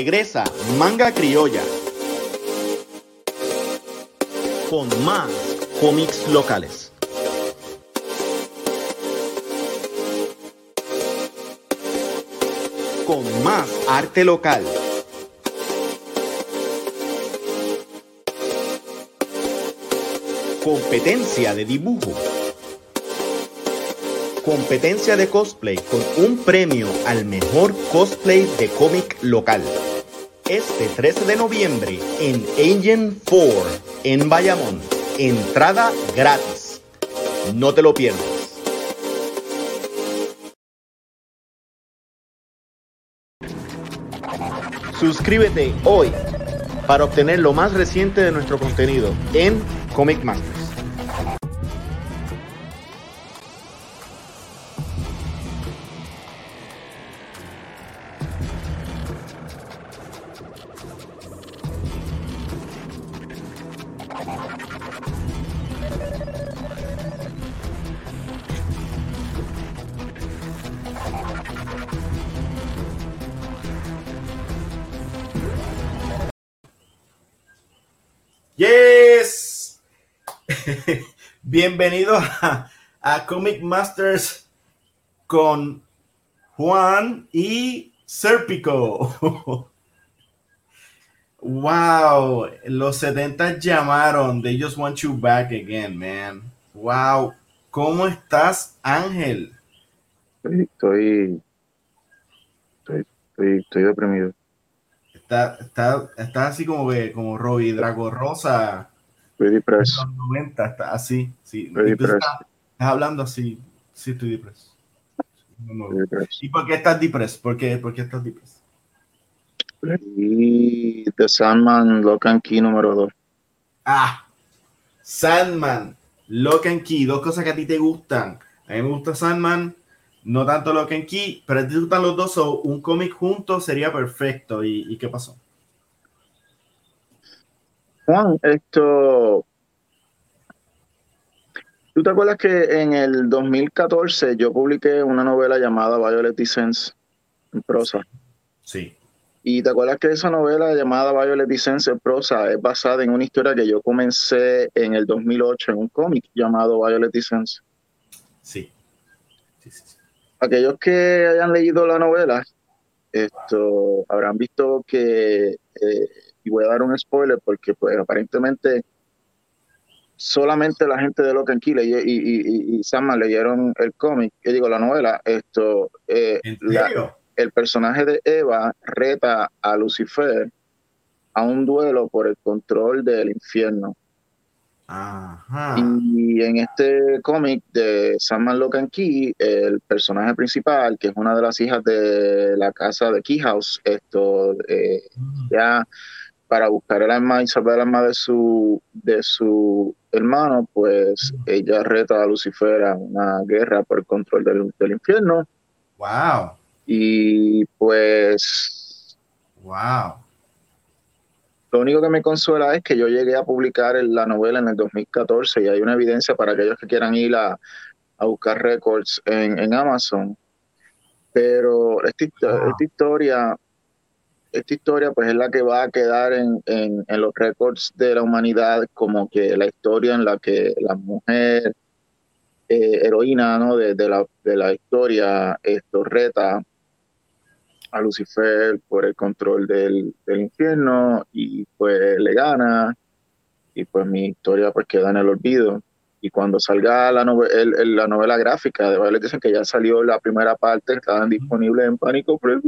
Regresa Manga Criolla con más cómics locales. Con más arte local. Competencia de dibujo. Competencia de cosplay con un premio al mejor cosplay de cómic local. Este 13 de noviembre en Engine 4 en Bayamón. Entrada gratis. No te lo pierdas. Suscríbete hoy para obtener lo más reciente de nuestro contenido en Comic Masters. Bienvenido a, a Comic Masters con Juan y Serpico. Wow, los 70 llamaron. They just want you back again, man. Wow, ¿cómo estás, Ángel? Estoy, estoy, estoy, estoy deprimido. Está, está, está así como que, como Robbie Drago Rosa. Estoy depreso. En los 90, está así, sí. Depreso. estás, estás hablando así, sí, estoy depreso. No. ¿Y por qué estás depreso? ¿Por qué, por qué estás depreso? Y The Sandman Lock and Key número 2. Ah, Sandman, Lock and Key, dos cosas que a ti te gustan. A mí me gusta Sandman, no tanto Lock and Key, pero a ti te gustan los dos, o un cómic juntos sería perfecto. ¿Y, y qué pasó? Juan, esto. ¿Tú te acuerdas que en el 2014 yo publiqué una novela llamada Violet Essence en prosa? Sí. Y te acuerdas que esa novela llamada Violet Essence en prosa es basada en una historia que yo comencé en el 2008 en un cómic llamado Violet Essence. Sí. Sí, sí, sí. aquellos que hayan leído la novela, esto habrán visto que, eh, y voy a dar un spoiler porque pues aparentemente solamente la gente de Locan Key y, y, y, y Sandman leyeron el cómic, yo digo la novela, esto, eh, el personaje de Eva reta a Lucifer a un duelo por el control del infierno. Ajá. Y en este cómic de Sandman Lock and Key, el personaje principal, que es una de las hijas de la casa de Key House, esto eh, ya para buscar el alma y salvar el alma de su, de su hermano, pues ella reta a Lucifer a una guerra por el control del, del infierno. Wow. Y pues Wow. Lo único que me consuela es que yo llegué a publicar la novela en el 2014 y hay una evidencia para aquellos que quieran ir a, a buscar récords en, en Amazon. Pero esta, histo- Wow. esta historia, esta historia pues es la que va a quedar en, en- en los récords de la humanidad como que la historia en la que la mujer eh, heroína ¿no? de, de la, de la historia esto reta a Lucifer por el control del, del infierno y pues le gana. Y pues mi historia pues queda en el olvido. Y cuando salga la, nove- el- el- la novela gráfica de Violet dicen que ya salió la primera parte estaban disponibles en Pánico Press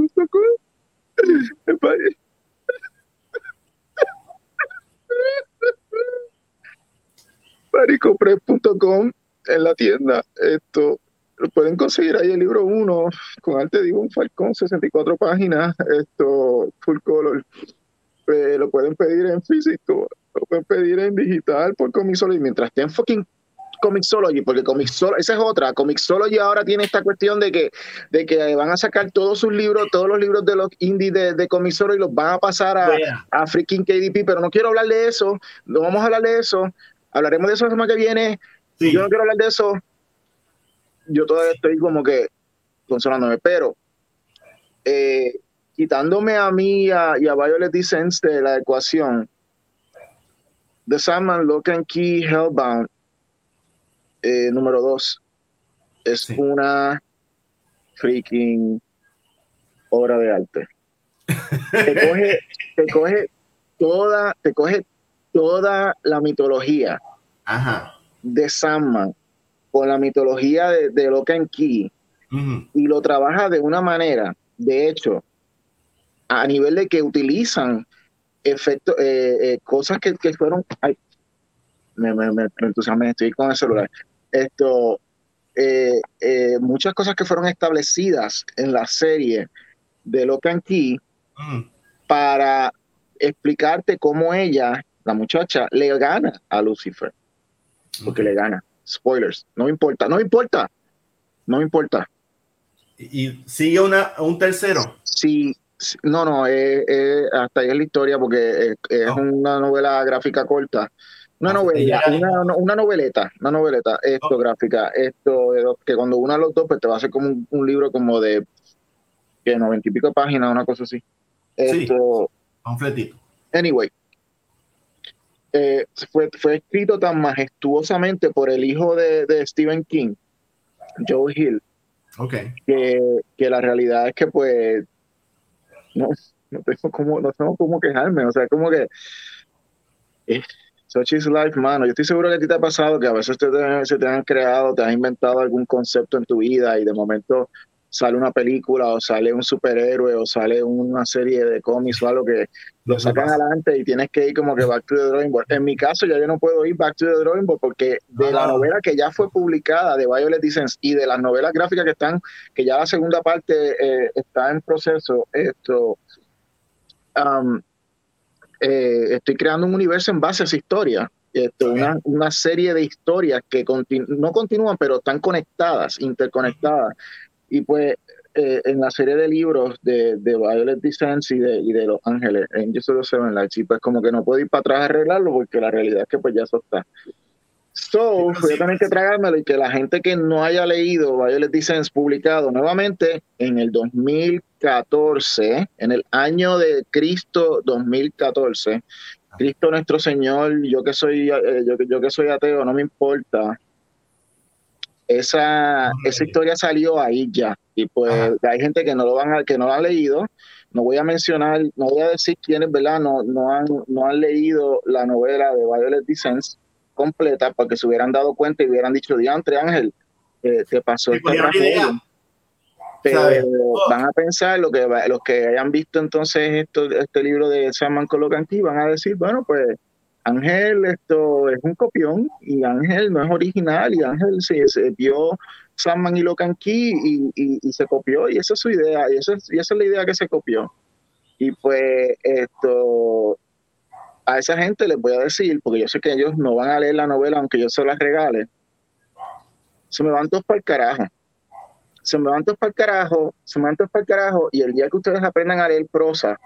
Panicopress.com en la tienda esto lo pueden conseguir ahí el libro 1 con arte de un Falcón, 64 páginas, esto full color. Eh, lo pueden pedir en físico, lo pueden pedir en digital por Comixology, mientras esté en fucking Comixology, porque Comixology, esa es otra, Comixology ahora tiene esta cuestión de que, de que van a sacar todos sus libros, todos los libros de los indies de, de Comixology los van a pasar a, a freaking KDP, pero no quiero hablar de eso, no vamos a hablar de eso, hablaremos de eso la semana que viene, Sí. yo no quiero hablar de eso. Yo todavía estoy como que consolándome, pero eh, quitándome a mí y a, y a Violet Descents de la ecuación, The Sandman, Lock and Key, Hellbound, eh, número dos, es una freaking obra de arte. Te coge, te coge toda, te coge toda la mitología de Sandman con la mitología de, de Key y lo trabaja de una manera, de hecho, a nivel de que utilizan efectos, eh, eh, cosas que, fueron, ay, me, me, me, entusiasmé, estoy con el celular, esto, eh, muchas cosas que fueron establecidas en la serie de Lock and Key para explicarte cómo ella, la muchacha, le gana a Lucifer, porque le gana. Spoilers, no importa, no importa, no importa. ¿Y sigue una, un tercero? Sí, no, no, hasta ahí es la historia porque es, oh. una novela gráfica corta. Una novela, una, noveleta, una noveleta, esto oh. gráfica, esto, que cuando una los dos, pues te va a hacer como un, libro como de que noventa y pico páginas, una cosa así. Esto, sí, Anyway, eh, fue, fue escrito tan majestuosamente por el hijo de, de Stephen King, Joe Hill, Okay. Que, la realidad es que pues no, no tengo como, no tengo cómo quejarme, o sea, como que eh, such is life, mano. Yo estoy seguro que a ti te ha pasado que a veces te, se te han creado, te has inventado algún concepto en tu vida y de momento sale una película o sale un superhéroe o sale una serie de cómics o algo que lo sacan adelante y tienes que ir como que back to the drawing board. En mi caso, ya yo no puedo ir back to the drawing board porque de la novela que ya fue publicada de Violet Dissens y de las novelas gráficas que están, que ya la segunda parte eh, está en proceso, esto, um, eh, estoy creando un universo en base a esa historia. Esto, una, una, serie de historias que no continúan, pero están conectadas, interconectadas. Y pues eh, en la serie de libros de, de Violet Descent y de, y de Los Ángeles, en Yo Solo Seven Lights, y pues como que no puedo ir para atrás a arreglarlo porque la realidad es que pues ya eso está. So, voy a tener que tragármelo y que la gente que no haya leído Violet Descent publicado nuevamente en el 2014, en el año de Cristo 2014, Cristo nuestro Señor, yo que soy, eh, yo, yo que soy ateo, no me importa, esa, esa historia salió ahí ya. Y pues hay gente que no lo van a, que no lo ha leído. No voy a mencionar, no voy a decir quiénes, ¿verdad? No, no, han, no han leído la novela de Violet Descents completa porque se hubieran dado cuenta y hubieran dicho, diantre Ángel, eh, te pasó esta tragedia. Pero oh. van a pensar, lo que los que hayan visto entonces esto, este libro de Saman Colocanti, van a decir, bueno, pues Ángel esto es un copión y Ángel no es original y Ángel se, se vio Sandman y Locan Key y, y, se copió y esa es su idea y, eso y esa es la idea que se copió. Y pues esto a esa gente les voy a decir, porque yo sé que ellos no van a leer la novela aunque yo se las regale, se me van todos para el carajo. Se me van todos para el carajo, se me van todos para el carajo y el día que ustedes aprendan a leer prosa,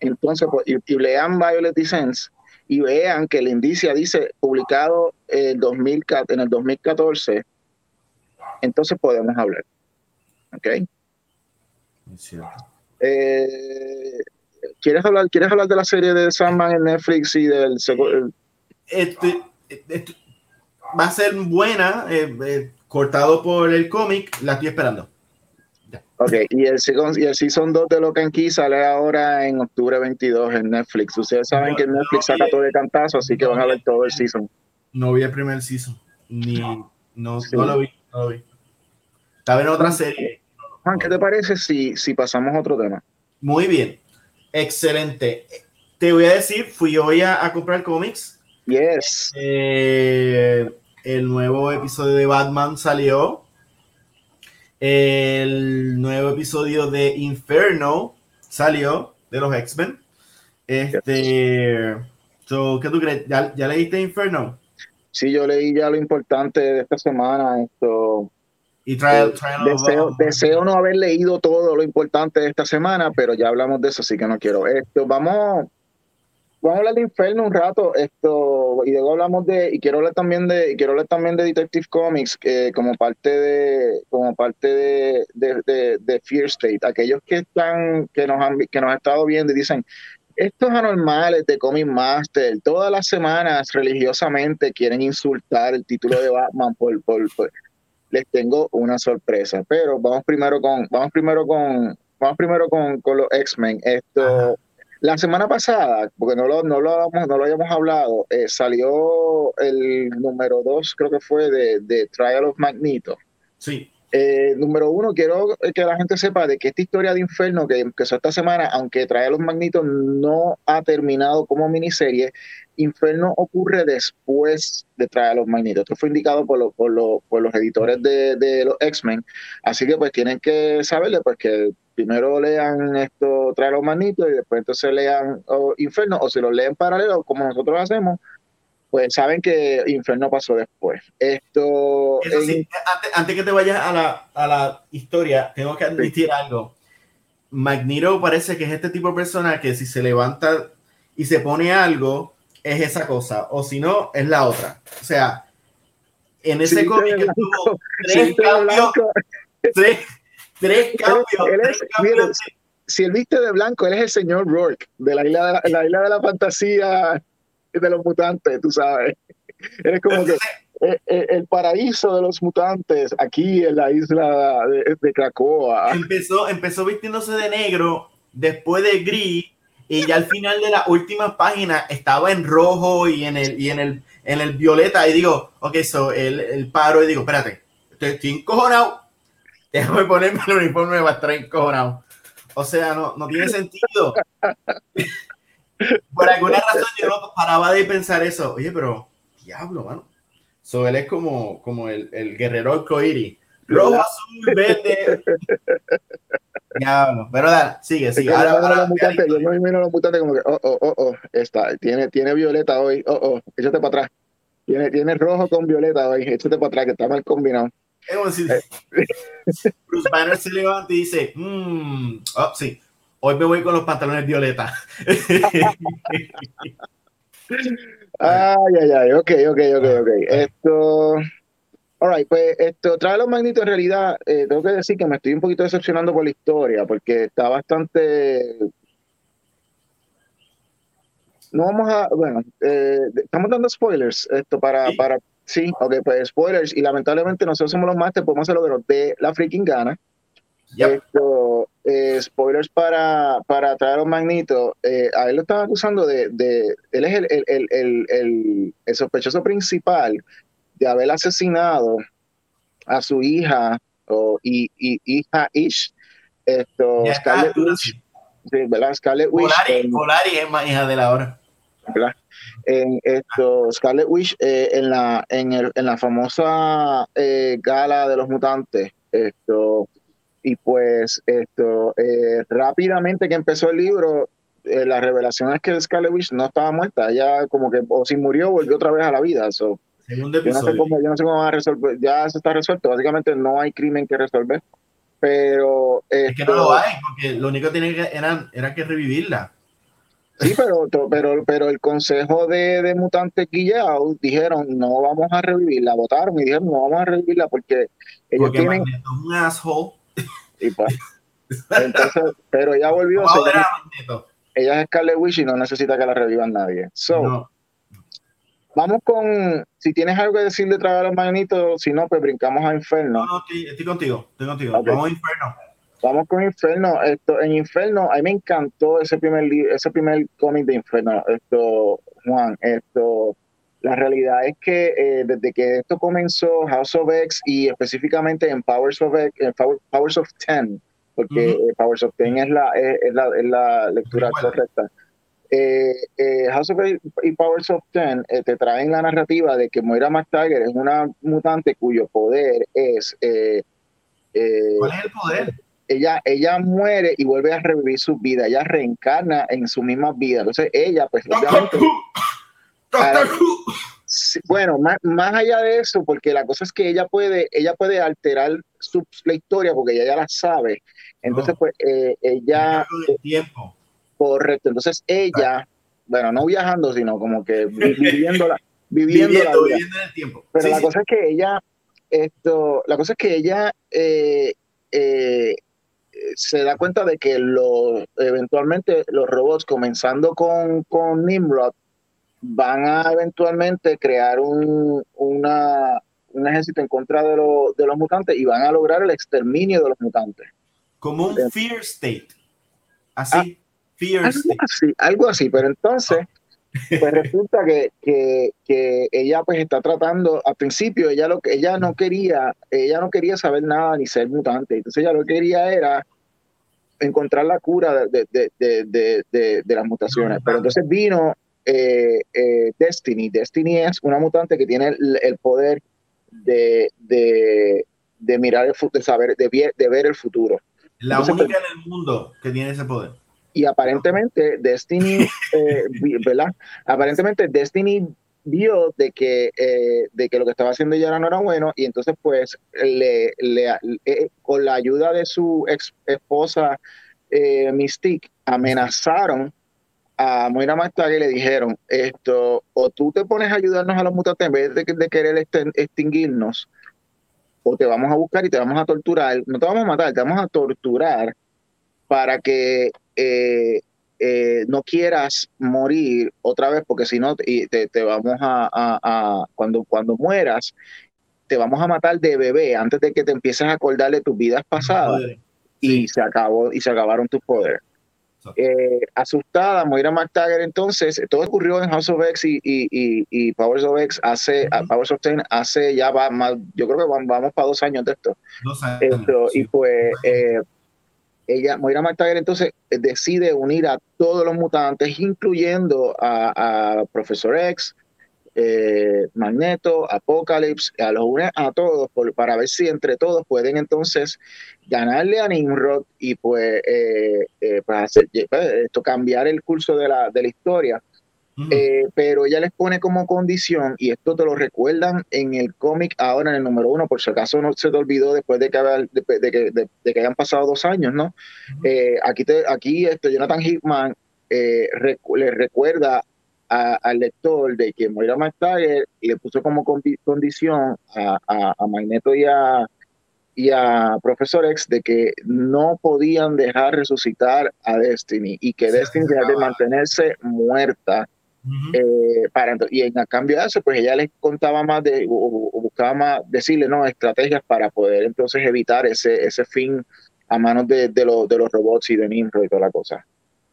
entonces pues, y, y lean Violet Descents, y vean que el indicia dice publicado en, 2000, en el 2014, entonces podemos hablar. ¿Ok? Eh, ¿quieres, hablar, ¿Quieres hablar de la serie de Sandman en Netflix y del... Este, este, va a ser buena, eh, eh, cortado por el cómic, la estoy esperando. Ok, y el, y el Season 2 de Locan Key sale ahora en octubre 22 en Netflix. Ustedes saben que Netflix saca todo de cantazo, así que van a ver todo el season. No vi el primer season, ni no, no lo vi, no lo vi. Estaba en otra serie. Juan, ¿qué te parece si, si pasamos a otro tema? Muy bien, excelente. Te voy a decir, fui hoy a, a comprar cómics. Yes. Eh, el nuevo episodio de Batman salió el nuevo episodio de Inferno salió de los X-Men. Este, ¿Qué tú crees? ¿Ya, leíste Inferno? Sí, yo leí ya lo importante de esta semana. Esto, y trial, deseo, deseo, no haber leído todo lo importante de esta semana, pero ya hablamos de eso, así que no quiero. Esto, vamos, vamos a hablar de Inferno un rato, esto, y luego hablamos de, y quiero hablar también de, quiero hablar también de Detective Comics, que como parte de, como parte de, de, Fear State, aquellos que están, que nos han, que nos han estado viendo y dicen, estos anormales de Comic Master, todas las semanas religiosamente quieren insultar el título de Batman por, por, les tengo una sorpresa. Pero vamos primero con, vamos primero con, vamos primero con, con los X-Men. Esto, la semana pasada, porque no lo, no lo, no lo habíamos hablado, eh, salió el número dos, creo que fue, de, de Trial of Magneto. Sí. Eh, número uno, quiero que la gente sepa de que esta historia de Inferno que empezó esta semana, aunque trae los magnitos, no ha terminado como miniserie. Inferno ocurre después de traer los magnitos. Esto fue indicado por, por, los editores de, los X-Men. Así que pues tienen que saberle pues que primero lean esto, trae los magnitos y después entonces lean oh, Inferno o se los leen paralelo como nosotros hacemos pues saben que Inferno pasó después. Esto. antes, que te vayas a la, a la historia, tengo que admitir algo. Magneto parece que es este tipo de persona que si se levanta y se pone algo, es esa cosa, o si no, es la otra. O sea, en ese cómic tuvo tres cambios. Tres, tres cambios. si él viste de blanco, él es el señor Rourke de la isla de la, isla de la fantasía de los mutantes, tú sabes. Eres como que eh, eh, el paraíso de los mutantes aquí en la isla de, de Cracoa. Empezó, empezó vistiéndose de negro, después de gris, y ya al final de la última página estaba en rojo y en el, y en el, en el violeta. Y digo, ok, so el, el paro y digo, espérate, estoy, estoy encojonado. Déjame ponerme el uniforme para estar encojonado. O sea, no, no tiene sentido. Por alguna razón yo no paraba de pensar eso. Oye, pero diablo, mano. So, él es como, como el, el guerrero arcoíris. Rojo, azul, verde. Diablo. Pero dale, sigue, sigue. Ahora, ahora, yo me imagino los mutantes como que, oh, oh, oh, oh, está, tiene, tiene violeta hoy, oh, oh, échate para atrás. Tiene, tiene rojo con violeta hoy, échate para atrás, que está mal combinado. Es como si. Bruce Banner se levanta y dice, mmm, oh, sí, Hoy me voy con los pantalones violeta. ay, ay, ay, ok, ok, ok, ok. Esto. Alright, pues esto, trae los magnitos en realidad, eh, tengo que decir que me estoy un poquito decepcionando por la historia, porque está bastante. No vamos a, bueno, eh, estamos dando spoilers, esto para, sí. para, sí, ok, pues spoilers, y lamentablemente nosotros somos los más, podemos hacer lo que nos dé la freaking gana. Esto, eh, spoilers para, para traer a Magnito, eh, a él lo están acusando de, de él es el, el, el, el, sospechoso principal de haber asesinado a su hija o, y, y hija Ish, esto, Scarlet Witch, sí, ¿verdad? Scarlet Witch. Polari, es más hija de la hora. ¿verdad? En esto, Scarlet Witch, eh, en, la, en, el, en la famosa gala de los mutantes, esto y pues esto, eh, rápidamente que empezó el libro, eh, la revelación es que Scarlet Witch no estaba muerta, ella como que, o si murió, volvió otra vez a la vida. So, yo, no sé cómo, yo no sé cómo va a resolver, ya se está resuelto, básicamente no hay crimen que resolver, pero... es que no lo hay, porque lo único que tenía que, era, era que revivirla. Sí, pero, pero, pero el consejo de, de mutantes guillados dijeron no vamos a revivirla, votaron y dijeron no vamos a revivirla porque ellos porque tienen... un asshole pues, entonces, pero ella volvió. ella es Scarlet Witch y no necesita que la revivan nadie. So, Vamos con, si tienes algo que decir de trabajar los magnitos, si no, pues brincamos a Inferno. No, no, estoy, contigo, estoy contigo. Vamos a Inferno. Vamos con Inferno. Esto, en Inferno, a mí me encantó ese primer ese primer cómic de Inferno. Esto, Juan, esto, la realidad es que eh, desde que esto comenzó, House of X y específicamente en Powers of X, en Powers of Ten, porque eh, Powers of Ten es la, es, la, es la, lectura correcta. Eh, House of X y Powers of Ten te traen la narrativa de que Moira McTaggart es una mutante cuyo poder es. ¿Cuál es el poder? Ella, ella muere y vuelve a revivir su vida, ella reencarna en su misma vida. Entonces, ella, pues, obviamente. Ah, bueno, más, más, allá de eso, porque la cosa es que ella puede, ella puede alterar su, la historia porque ella ya la sabe. Entonces, pues, eh, ella. tiempo. Correcto. Entonces, ella, bueno, no viajando, sino como que viviendo la, viviendo, la vida. el tiempo. Pero la cosa es que ella, esto, la cosa es que ella eh, eh, se da cuenta de que lo, eventualmente los robots, comenzando con, con Nimrod, van a eventualmente crear un, una, un ejército en contra de, de, los mutantes y van a lograr el exterminio de los mutantes. Como un fear state. Así. Ah, fear algo state. Así, algo así, pero entonces, pues resulta que, que, que, ella pues está tratando, al principio ella lo que ella no quería, ella no quería saber nada ni ser mutante, entonces ella lo que quería era encontrar la cura de, de, de, de las mutaciones. Pero entonces vino eh, eh, Destiny. Destiny es una mutante que tiene el, poder de, de, mirar el futuro, de saber, de, de, ver el futuro. La única pues, en el mundo que tiene ese poder. Y aparentemente Destiny, eh, ¿verdad? Aparentemente Destiny vio de que, de que lo que estaba haciendo ella no era bueno y entonces pues le, le con la ayuda de su ex esposa Mystique amenazaron a Moira McTaggart le dijeron, esto, o tú te pones a ayudarnos a los mutantes en vez de, querer extinguirnos, o te vamos a buscar y te vamos a torturar, no te vamos a matar, te vamos a torturar para que eh, eh, no quieras morir otra vez, porque si no, te, te, vamos a, cuando, cuando mueras, te vamos a matar de bebé antes de que te empieces a acordar de tus vidas pasadas. Y se acabó, y se acabaron tus poderes. Eh, asustada, Moira McTaggart entonces, todo ocurrió en House of X y, y, y, Powers of X hace, Powers of Ten hace ya va más, yo creo que vamos, para dos años de esto. esto Y pues eh, ella, Moira McTaggart entonces decide unir a todos los mutantes, incluyendo a, a Profesor X, eh, Magneto, Apocalypse, a los une a todos para ver si entre todos pueden entonces ganarle a Nimrod y pues, eh, eh, pues hacer, pues, esto, cambiar el curso de la, de la historia. Pero ella les pone como condición, y esto te lo recuerdan en el cómic ahora en el número uno, por si acaso no se te olvidó después de que, de, que, de, que hayan pasado dos años, ¿no? aquí, te, aquí esto, Jonathan Hickman le recuerda al lector de que Moira McTaggart le puso como condición a, a, Magneto y a, y a Profesor X de que no podían dejar resucitar a Destiny y que Destiny tenía de mantenerse muerta. Eh, para, y en a cambio de eso, pues ella les contaba más de, o, buscaba más decirle, no, estrategias para poder entonces evitar ese, ese fin a manos de, de, de los robots y de Nimrod y toda la cosa.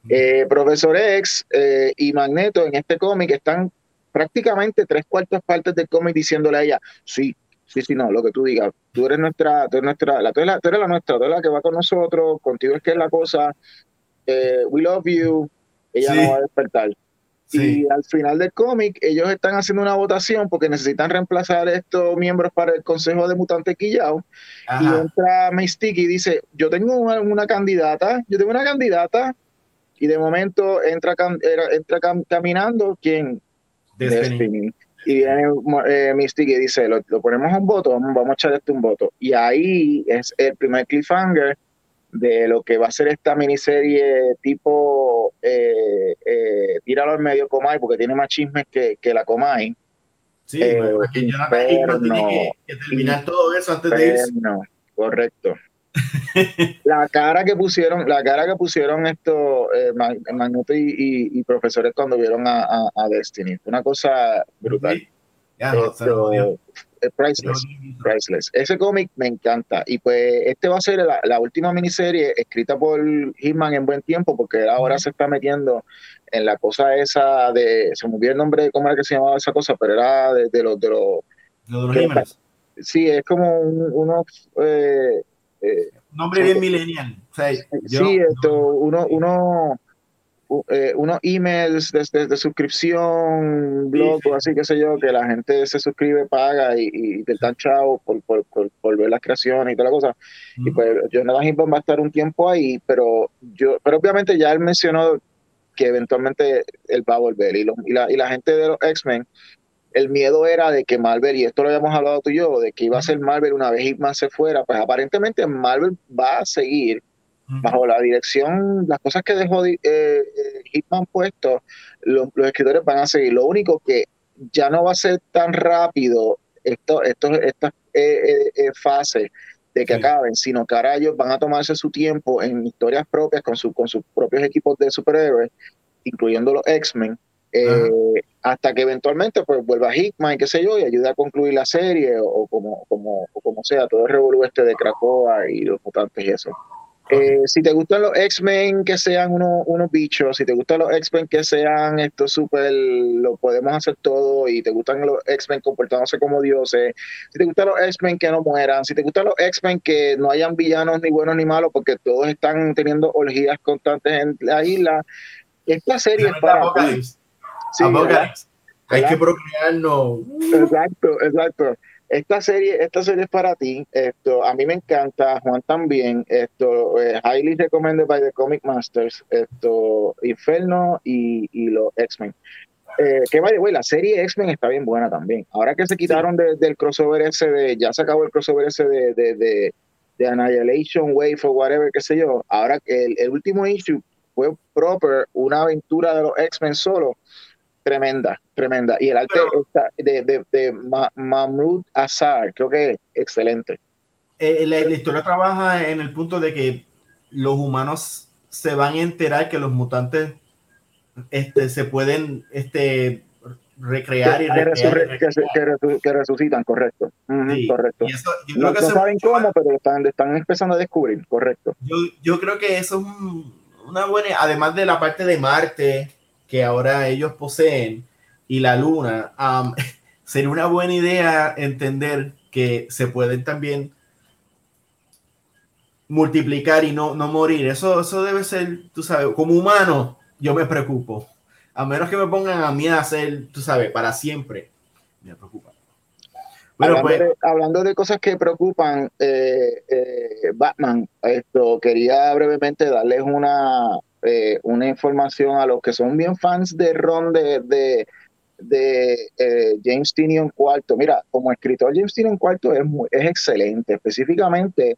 Eh, Profesor X eh, y Magneto en este cómic están prácticamente tres cuartas partes del cómic diciéndole a ella, sí, sí, sí, no, lo que tú digas, tú eres nuestra, tú eres nuestra, la, tú, eres la, nuestra, tú eres la que va con nosotros, contigo es que es la cosa, eh, we love you, ella no va a despertar. Y al final del cómic, ellos están haciendo una votación porque necesitan reemplazar estos miembros para el Consejo de Mutantes Quillao. Y entra Mystique y dice: Yo tengo una, una, candidata, yo tengo una candidata y de momento entra, entra caminando quien Destiny. Y viene eh, Mystic y dice, lo, ponemos un voto, vamos, a echar este un voto. Y ahí es el primer cliffhanger de lo que va a ser esta miniserie tipo eh, eh, tíralo al medio Comay, porque tiene más chismes que, que la Comay. Sí, eh, porque no, tiene que, terminar todo eso antes de irse. No, correcto la cara que pusieron, la cara que pusieron estos eh, Magneto y, profesores cuando vieron a, Destiny, una cosa brutal. Priceless, Ese cómic me encanta. Y pues este va a ser la, última miniserie escrita por Hitman en buen tiempo, porque ahora se está metiendo en la cosa esa de. Se me olvidó el nombre, ¿cómo era que se llamaba esa cosa? Pero era de, los. De los, sí, es como unos. Eh, eh, Nombre bien millennial. sí, esto, uno, uno, eh, unos emails de, suscripción, blog o así, qué sé yo, que la gente se suscribe, paga y, y te están chavos por, por, por, ver las creaciones y toda la cosa. Y pues Jonathan Hickman va a estar un tiempo ahí, pero yo, pero obviamente ya él mencionó que eventualmente él va a volver. Y, y, la, y la gente de los X-Men el miedo era de que Marvel, y esto lo habíamos hablado tú y yo, de que iba a ser Marvel una vez Hitman se fuera, pues aparentemente Marvel va a seguir bajo la dirección, las cosas que dejó eh, eh, Hitman puesto, los, escritores van a seguir. Lo único que ya no va a ser tan rápido esto, esto, estas eh, fases de que acaben, sino que ahora ellos van a tomarse su tiempo en historias propias con, su, con sus propios equipos de superhéroes, incluyendo los X-Men, eh, hasta que eventualmente pues vuelva Hickman, qué sé yo, y ayude a concluir la serie o, como, como, como sea, todo el revolú este de Krakoa y los mutantes y eso. Eh, si te gustan los X-Men que sean unos, unos bichos, si te gustan los X-Men que sean esto súper, lo podemos hacer todo, y te gustan los X-Men comportándose como dioses, si te gustan los X-Men que no mueran, si te gustan los X-Men que no hayan villanos ni buenos ni malos, porque todos están teniendo orgías constantes en la isla, esta serie es para hay que procrearnos. Exacto, exacto. Esta serie, esta serie es para ti. Esto, a mí me encanta, Juan también. Esto, eh, highly recommended by the Comic Masters. Esto, Inferno y, y los X-Men. Eh, que vaya, güey, la serie X-Men está bien buena también. Ahora que se quitaron del crossover ese de, ya se acabó el crossover ese de, de, de, de Annihilation Wave o whatever, qué sé yo. Ahora que el, el último issue fue proper, una aventura de los X-Men solo tremenda, tremenda. Y el arte de, de, de Mahmoud Azar, creo que es excelente. Eh, la, historia trabaja en el punto de que los humanos se van a enterar que los mutantes este, se pueden este, recrear y que, resucitan, correcto. correcto. no, saben cómo, pero están, están empezando a descubrir, correcto. Yo, yo creo que eso es una buena, además de la parte de Marte, que ahora ellos poseen y la luna, sería una buena idea entender que se pueden también multiplicar y no, no morir. Eso, eso debe ser, tú sabes, como humano, yo me preocupo. A menos que me pongan a mí a hacer, tú sabes, para siempre. Me preocupa. Bueno, pues, hablando, de, cosas que preocupan, eh, eh, Batman, esto quería brevemente darles una, eh, una información a los que son bien fans de Ron de, de, de eh, James Tinion cuarto. Mira, como escritor James Tinion cuarto es, es excelente, específicamente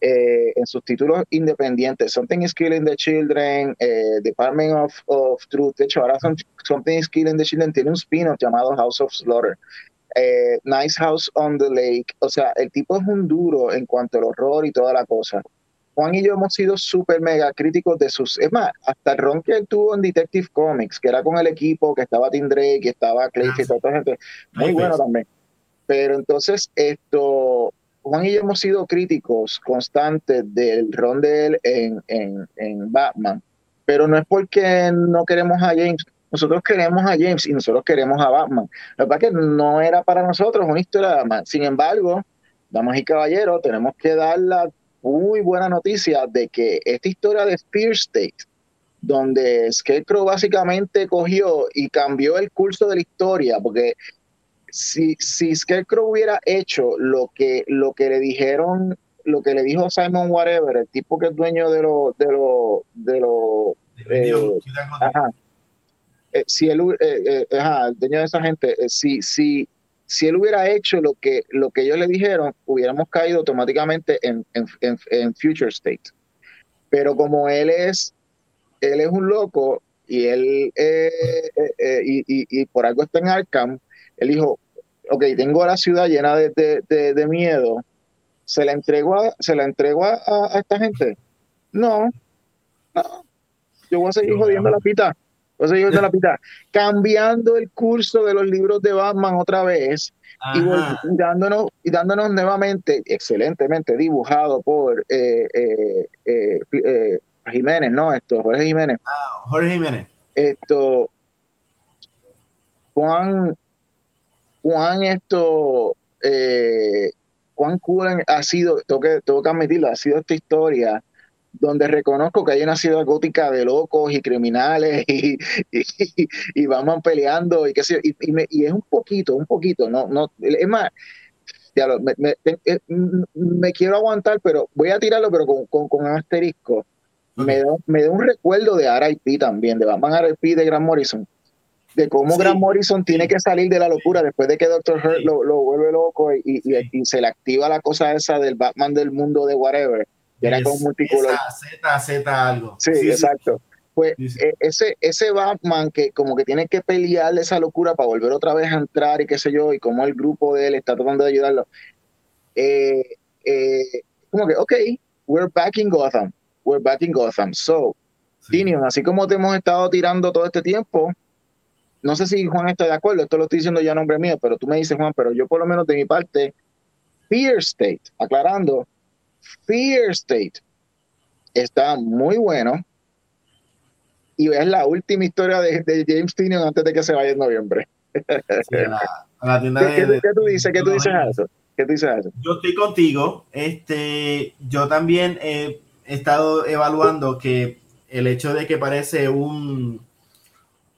eh, en sus títulos independientes. Something is Killing the Children, Department of, of, Truth. De hecho, ahora Something is Killing the Children tiene un spin-off llamado House of Slaughter. nice House on the Lake. O sea, el tipo es un duro en cuanto al horror y toda la cosa. Juan y yo hemos sido súper mega críticos de sus. Es más, hasta el ron que él tuvo en Detective Comics, que era con el equipo, que estaba Tim Drake, que estaba Clayface, y toda gente. Muy bueno también. Pero entonces, esto. Juan y yo hemos sido críticos constantes del ron de él en, en, en Batman. Pero no es porque no queremos a James, nosotros queremos a James y nosotros queremos a Batman. La verdad que no era para nosotros una historia de Batman. Sin embargo, damas y caballeros, tenemos que dar la muy buena noticia de que esta historia de Spear State, donde Scarecrow básicamente cogió y cambió el curso de la historia, porque si, si Scarecrow hubiera hecho lo que, lo que le dijeron, lo que le dijo Simon Whatever, el tipo que es dueño de los de lo, de lo, eh, ajá, eh, si él, eh, ajá, el dueño de esa gente, si, si, si él hubiera hecho lo que, lo que ellos le dijeron, hubiéramos caído automáticamente en, en, Future State. Pero como él es, él es un loco y él eh, eh, eh, y, por algo está en Arkham, él dijo, ok, tengo la ciudad llena de, miedo, ¿se la entregó, a, ¿se la entregó a, esta gente? No, no, yo voy a seguir jodiendo la pita la pita, cambiando el curso de los libros de Batman otra vez y, dándonos, y dándonos nuevamente, excelentemente dibujado por eh, eh, eh, Jiménez, ¿no? Esto, Jorge Jiménez. Ah, Jorge Jiménez. Esto, Juan, Juan, esto, Juan Cullen ha sido, tengo que, tengo que admitirlo, ha sido esta historia donde reconozco que hay una ciudad gótica de locos y criminales y, y, vamos peleando y qué sé y, y, es un poquito, un poquito, no, no, es más, eh, me, quiero aguantar, pero voy a tirarlo, pero con, con, con asterisco. Me, da, me da un recuerdo de R.I.P. también, de Batman R.I.P. de Grant Morrison, de cómo Grant Morrison tiene que salir de la locura después de que Doctor Hurt lo, lo, vuelve loco y, y, se le activa la cosa esa del Batman del mundo de whatever era con multicolor. Z, Z algo. Sí, exacto. Pues e, ese, ese Batman que como que tiene que pelear esa locura para volver otra vez a entrar y qué sé yo, y como el grupo de él está tratando de ayudarlo. Eh, eh, como que, ok, we're back in Gotham. We're back in Gotham. So, Tinion, así como te hemos estado tirando todo este tiempo, no sé si Juan está de acuerdo, esto lo estoy diciendo ya a nombre mío, pero tú me dices, Juan, pero yo por lo menos de mi parte, Fear State, aclarando, Fear State está muy bueno y es la última historia de, James Tinion antes de que se vaya en noviembre. ¿Qué, tú dices? ¿Qué tú dices a eso? ¿Qué tú dices a eso? Yo estoy contigo. Este, yo también he estado evaluando que el hecho de que parece un,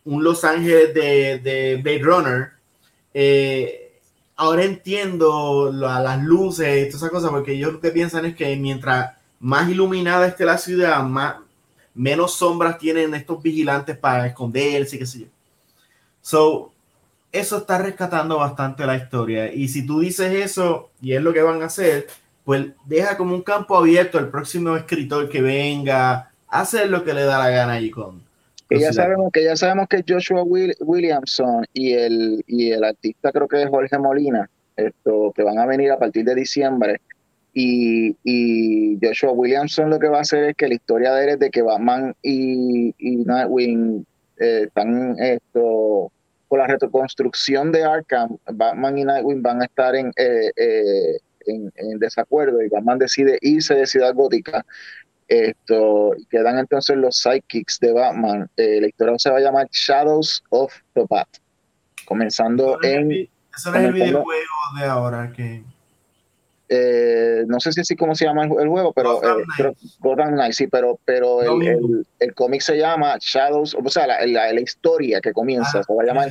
un Los Ángeles de, de Blade Runner, eh, ahora entiendo las luces y todas esas cosas, porque ellos lo que piensan es que mientras más iluminada esté la ciudad, más, menos sombras tienen estos vigilantes para esconderse, qué sé yo. So, eso está rescatando bastante la historia. Y si tú dices eso y es lo que van a hacer, pues deja como un campo abierto al próximo escritor que venga a hacer lo que le da la gana allí con. Que ya sabemos que ya sabemos que Joshua Williamson y el, y el artista creo que es Jorge Molina, esto, que van a venir a partir de diciembre, y, y, Joshua Williamson lo que va a hacer es que la historia de él es de que Batman y, y Nightwing eh, están esto por la reconstrucción de Arkham, Batman y Nightwing van a estar en, eh, eh, en, en, desacuerdo y Batman decide irse de Ciudad Gótica. Esto, quedan entonces los sidekicks de Batman. la historia se va a llamar Shadows of the Bat, comenzando en. Eso no es el videojuego de ahora que eh, no sé si así como se llama el, juego, pero Gotham eh, sí, pero, pero el, el, cómic se llama Shadows, o sea, la, la, historia que comienza ah, se va a llamar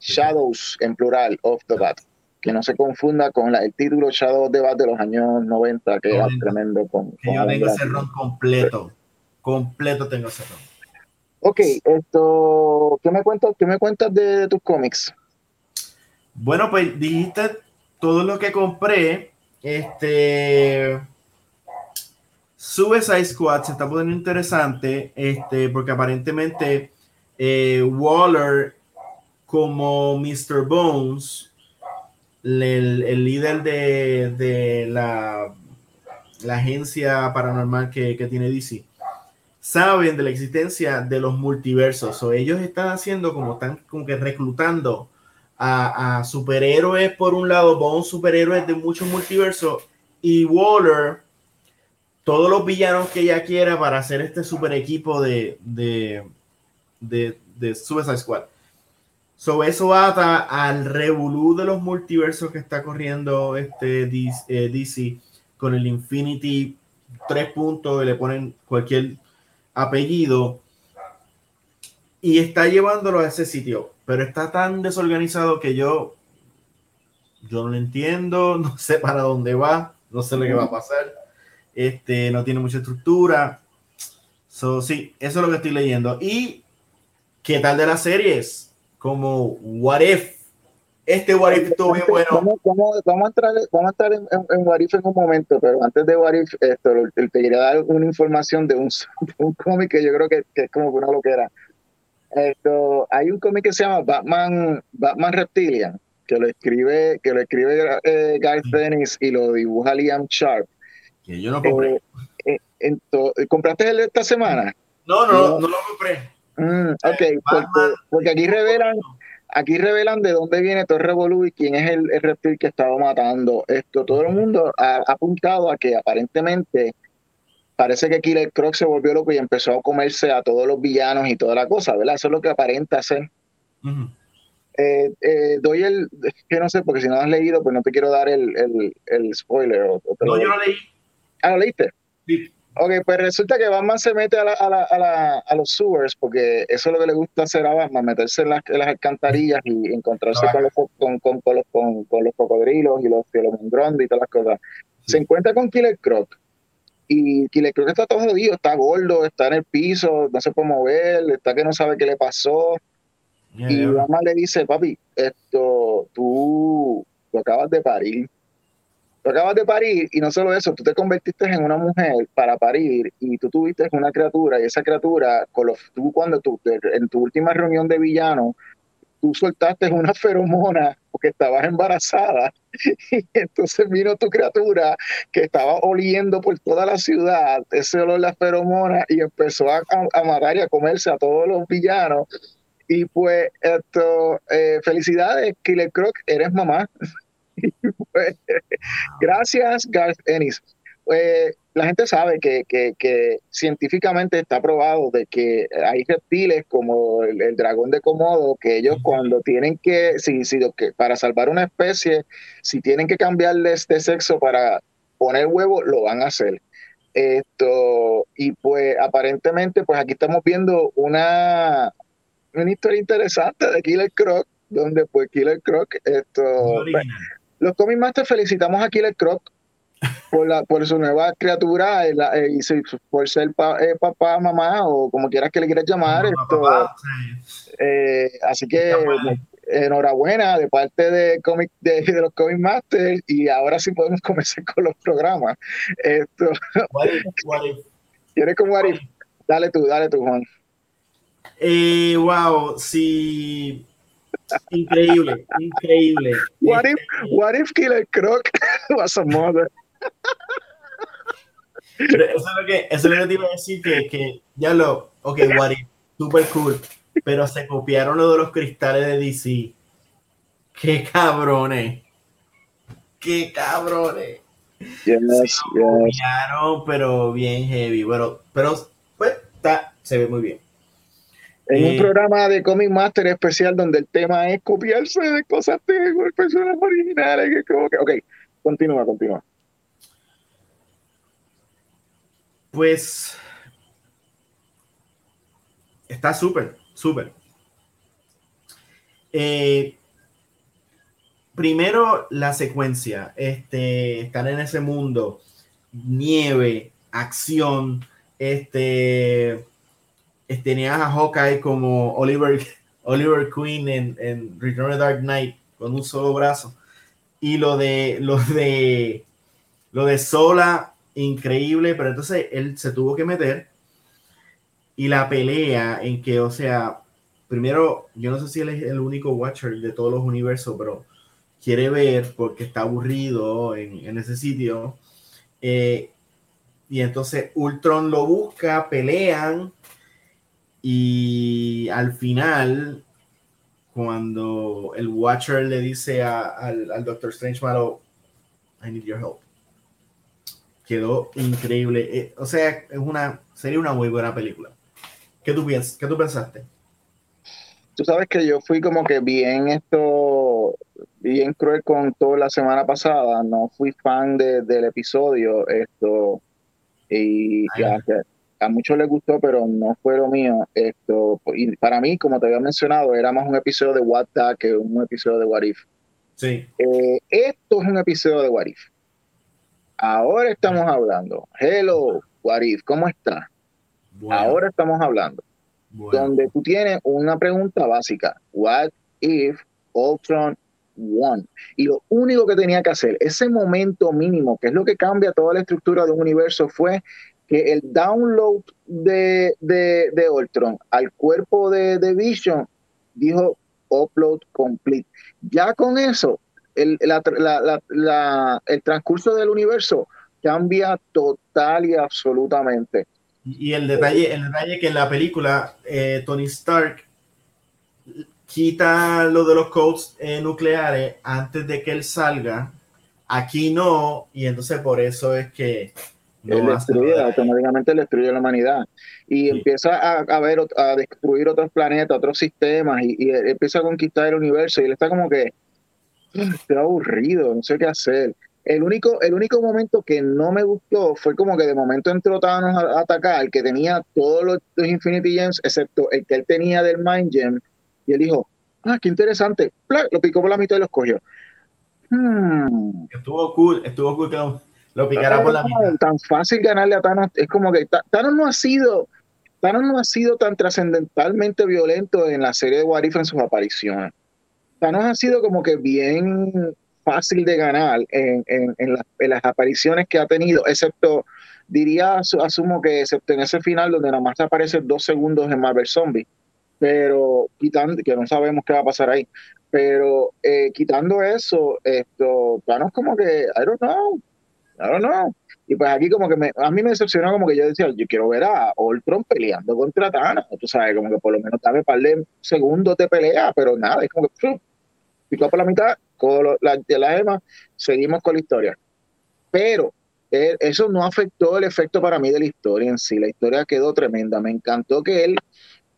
Shadows en plural of the Bat, que no se confunda con el título the Bat de los años 90, que era tremendo. Con, yo tengo ese ron completo, completo tengo ese ron. Ok, esto, ¿qué me cuentas, qué me cuentas de tus cómics? Bueno, pues dijiste todo lo que compré este. Suicide Squad se está poniendo interesante, este, porque aparentemente eh, Waller, como Mr. Bones, el, líder de, la, la, agencia paranormal que, tiene DC, saben de la existencia de los multiversos. O ellos están haciendo como están como que reclutando a, superhéroes por un lado, Bond superhéroes de muchos multiversos y Waller todos los villanos que ella quiera para hacer este super equipo de, de, de, de Suicide Squad. So, eso ata al revolú de los multiversos que está corriendo este DC, eh, con el Infinity 3 puntos le ponen cualquier apellido y está llevándolo a ese sitio pero está tan desorganizado que yo, yo no lo entiendo, no sé para dónde va, no sé lo que va a pasar, este, no tiene mucha estructura. So, sí, eso es lo que estoy leyendo. ¿Y qué tal de las series? Como What If. Este What If estuvo bien bueno. Vamos, vamos, a entrar, vamos a estar en, en, What If en un momento, pero antes de What If, esto, te quería dar una información de un, un cómic que yo creo que, que es como una loquera. Esto, hay un cómic que se llama Batman, Batman Reptilian, que lo escribe, que lo escribe eh, Garth Dennis y lo dibuja Liam Sharp. Que yo no compré. Eh, eh, ¿Compraste el de esta semana? No, no, no, lo compré. Mm, ok, porque, aquí revelan, aquí revelan de dónde viene todo el revolú y quién es el, reptil que estaba matando. Esto, todo el mundo ha apuntado a que aparentemente parece que Killer Croc se volvió loco y empezó a comerse a todos los villanos y toda la cosa, ¿verdad? Eso es lo que aparenta ser. Eh, eh, doy el, que no sé, porque si no has leído, pues no te quiero dar el, el, spoiler. no, yo lo leí. Ah, ¿lo leíste? Sí. Ok, pues resulta que Batman se mete a, la, a, la, a, la, a, los sewers, porque eso es lo que le gusta hacer a Batman, meterse en las, las alcantarillas y encontrarse con, los, con, con, con, los, con, los cocodrilos y los, los y todas las cosas. Se encuentra con Killer Croc, y, le creo que está todo jodido, está gordo, está en el piso, no se puede mover, está que no sabe qué le pasó. y mamá le dice, papi, esto, tú, tú acabas de parir. Tú acabas de parir y no solo eso, tú te convertiste en una mujer para parir y tú tuviste una criatura y esa criatura, con los, tú cuando tú, en tu última reunión de villano, tú soltaste una feromona porque estabas embarazada y entonces vino tu criatura que estaba oliendo por toda la ciudad ese olor de la feromona y empezó a, a, matar y a comerse a todos los villanos. Y pues esto eh, felicidades Killer Croc eres mamá pues, gracias Garth Ennis. Eh, la gente sabe que, que, científicamente está probado de que hay reptiles como el, dragón de Komodo, que ellos cuando tienen que, si, si, que, para salvar una especie, si tienen que cambiarles de sexo para poner huevo, lo van a hacer. Esto, y pues aparentemente, pues aquí estamos viendo una, una historia interesante de Killer Croc, donde pues Killer Croc, esto, los Comic Masters felicitamos a Killer Croc por, la, por su nueva criatura eh, y por ser eh, papá, mamá o como quieras que le quieras llamar. Eh, así que enhorabuena de parte de, comic, de, los Comic Masters y ahora sí podemos comenzar con los programas. Esto, ¿Quieres como Arif? Dale tú, dale tú, Juan. wow, sí. Increíble, increíble. What if, what if Killer Croc was a mother? eso, es lo que, eso es lo que te iba a decir, que, que ya lo, ok, what if, super cool, pero se copiaron lo de los cristales de DC. Qué cabrones. Qué cabrones. se copiaron, pero bien heavy. Pero, pero pues, está, se ve muy bien. En un programa de Comic Master especial donde el tema es copiarse de cosas de personas originales. Que como que, ok, continúa, continúa. Pues está súper, súper. Eh, primero la secuencia, este, estar en ese mundo, nieve, acción, este, tenías a Hawkeye como Oliver, Oliver Queen en, en Return of the Dark Knight con un solo brazo y lo de lo de lo de Sola increíble, pero entonces él se tuvo que meter y la pelea en que, o sea, primero, yo no sé si él es el único Watcher de todos los universos, pero quiere ver porque está aburrido en, ese sitio. Eh, y entonces Ultron lo busca, pelean y al final, cuando el Watcher le dice al, al Doctor Strange malo, I need your help quedó increíble. Eh, o sea, es una, sería una muy buena película. ¿Qué tú piensas? ¿Qué tú pensaste? Tú sabes que yo fui como que bien esto, bien cruel con todo la semana pasada. No fui fan del episodio. Esto, y a, muchos les gustó, pero no fue lo mío. Esto, y para mí, como te había mencionado, era más un episodio de What que un episodio de What If. Sí. Eh, esto es un episodio de What If. Ahora estamos hablando. Hello, Warif, ¿cómo está? Ahora estamos hablando. Donde tú tienes una pregunta básica. What if Ultron won? Y lo único que tenía que hacer, ese momento mínimo, que es lo que cambia toda la estructura de un universo, fue que el download de, de, de Ultron al cuerpo de, de Vision dijo upload complete. Ya con eso, el, el transcurso del universo cambia total y absolutamente. Y el detalle, el detalle que en la película eh, Tony Stark quita lo de los codes eh, nucleares antes de que él salga. Aquí no, y entonces por eso es que él destruye, automáticamente destruye la humanidad y empieza a, a, ver a destruir otros planetas, otros sistemas y, y, empieza a conquistar el universo y él está como que estoy aburrido, no sé qué hacer. El único, el único momento que no me gustó fue como que de momento entró Thanos a, atacar, que tenía todos los, Infinity Gems, excepto el que él tenía del Mind Gem, y él dijo, ah, qué interesante, lo picó por la mitad y lo escogió. Hmm. Estuvo cool, estuvo cool que lo, picara por la mitad. Tan fácil ganarle a Thanos, es como que Thanos no ha sido, Thanos no ha sido tan trascendentalmente violento en la serie de Warif en sus apariciones. Thanos ha sido como que bien fácil de ganar en, las apariciones que ha tenido, excepto, diría, asumo que excepto en ese final donde nada más aparece dos segundos en Marvel Zombie, pero quitando, que no sabemos qué va a pasar ahí, pero eh, quitando eso, esto, es como que, I don't know, Don't know. Y pues aquí como que me, a mí me decepcionó como que yo decía, yo quiero ver a Ultron peleando contra Thanos, tú sabes, como que por lo menos dame un par de segundos de pelea, pero nada, es como que picó por la mitad, con la, de la gema, seguimos con la historia. Pero eh, eso no afectó el efecto para mí de la historia en sí, la historia quedó tremenda, me encantó que él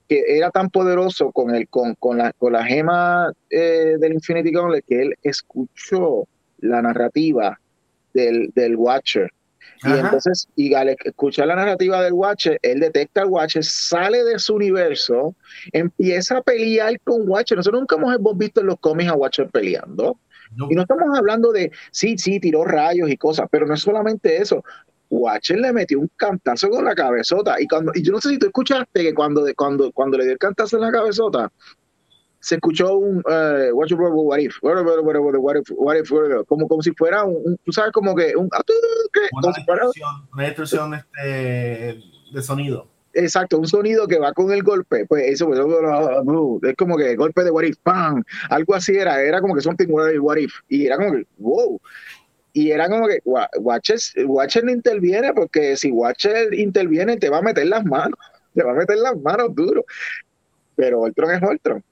que era tan poderoso con el con, con la con la gema eh, del Infinity Gauntlet que él escuchó la narrativa del, del Watcher y entonces, y al escuchar la narrativa del Watcher, él detecta al Watcher, sale de su universo, empieza a pelear con Watcher. Nosotros nunca hemos visto en los cómics a Watcher peleando. Y no estamos hablando de, sí, sí, tiró rayos y cosas, pero no es solamente eso. Watcher le metió un cantazo con la cabezota. Y cuando, y yo no sé si tú escuchaste que cuando, cuando, cuando le dio el cantazo en la cabezota, se escuchó un uh, what, if, what, if, what, if, what if, como, como si fuera un, tú sabes, como que un, una, distorsión, este, de sonido. Exacto, un sonido que va con el golpe, pues eso pues, es como que golpe de what if, ¡pam! algo así era, era como que something what if, y era como que, wow, y era como que Watcher, Watcher no interviene porque si Watcher interviene te va a meter las manos, te va a meter las manos duro, pero Ultron es Ultron.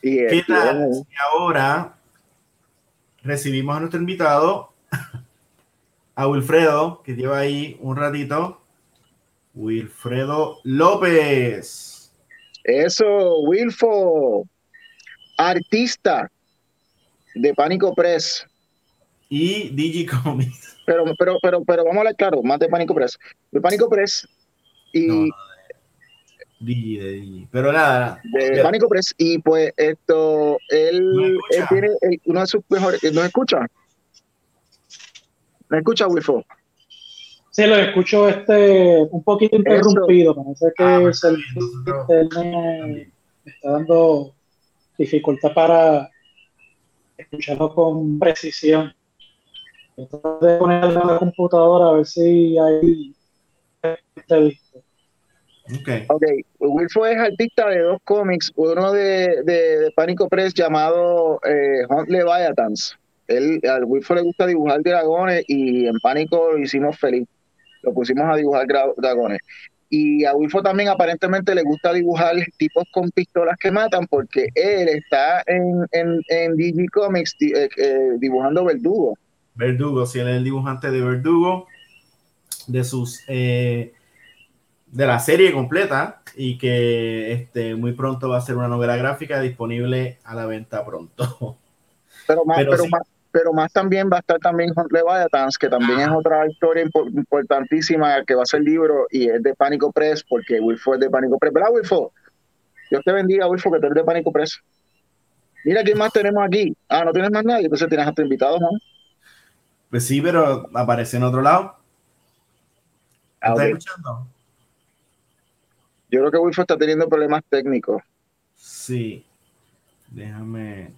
¿Qué tal si ahora recibimos a nuestro invitado, a Wilfredo, que lleva ahí un ratito? Wilfredo López. Eso, Wilfo, artista de Pánico Press. Y Digicomics. Pero, pero, pero, pero vamos a hablar claro, más de Pánico Press. De Pánico Press y pero nada. De Pánico Press. Y pues esto, él, tiene uno de sus mejores. ¿Nos escucha? ¿Me escucha, Wifo? Sí, lo escucho este un poquito interrumpido. Parece que ah, pues me, está dando dificultad para escucharlo con precisión. Voy a poner la computadora a ver si hay Okay. ok, Wilfo es artista de dos cómics, uno de, de, Pánico Press llamado eh, Hunt Leviathans. Él, al Wilfo le gusta dibujar dragones y en Pánico lo hicimos feliz. Lo pusimos a dibujar dragones. Y a Wilfo también aparentemente le gusta dibujar tipos con pistolas que matan porque él está en, en, en DG Comics eh, eh, dibujando Verdugo. Verdugo, si él es el dibujante de Verdugo, de sus eh, de la serie completa y que este, muy pronto va a ser una novela gráfica disponible a la venta pronto. Pero más, pero, más, pero más también va a estar también Hunt Leviathans, que también es otra historia importantísima que va a ser libro y es de Pánico Press, porque Wilfo es de Pánico Press. ¿Verdad, Wilfo? Dios te bendiga, Wilfo, que tú eres de Pánico Press. Mira quién más tenemos aquí. Ah, no tienes más nadie, entonces tienes a tu invitado, ¿no? Pues sí, pero aparece en otro lado. Ah, ¿Estás escuchando? Yo creo que Wilfo está teniendo problemas técnicos. Sí. Déjame.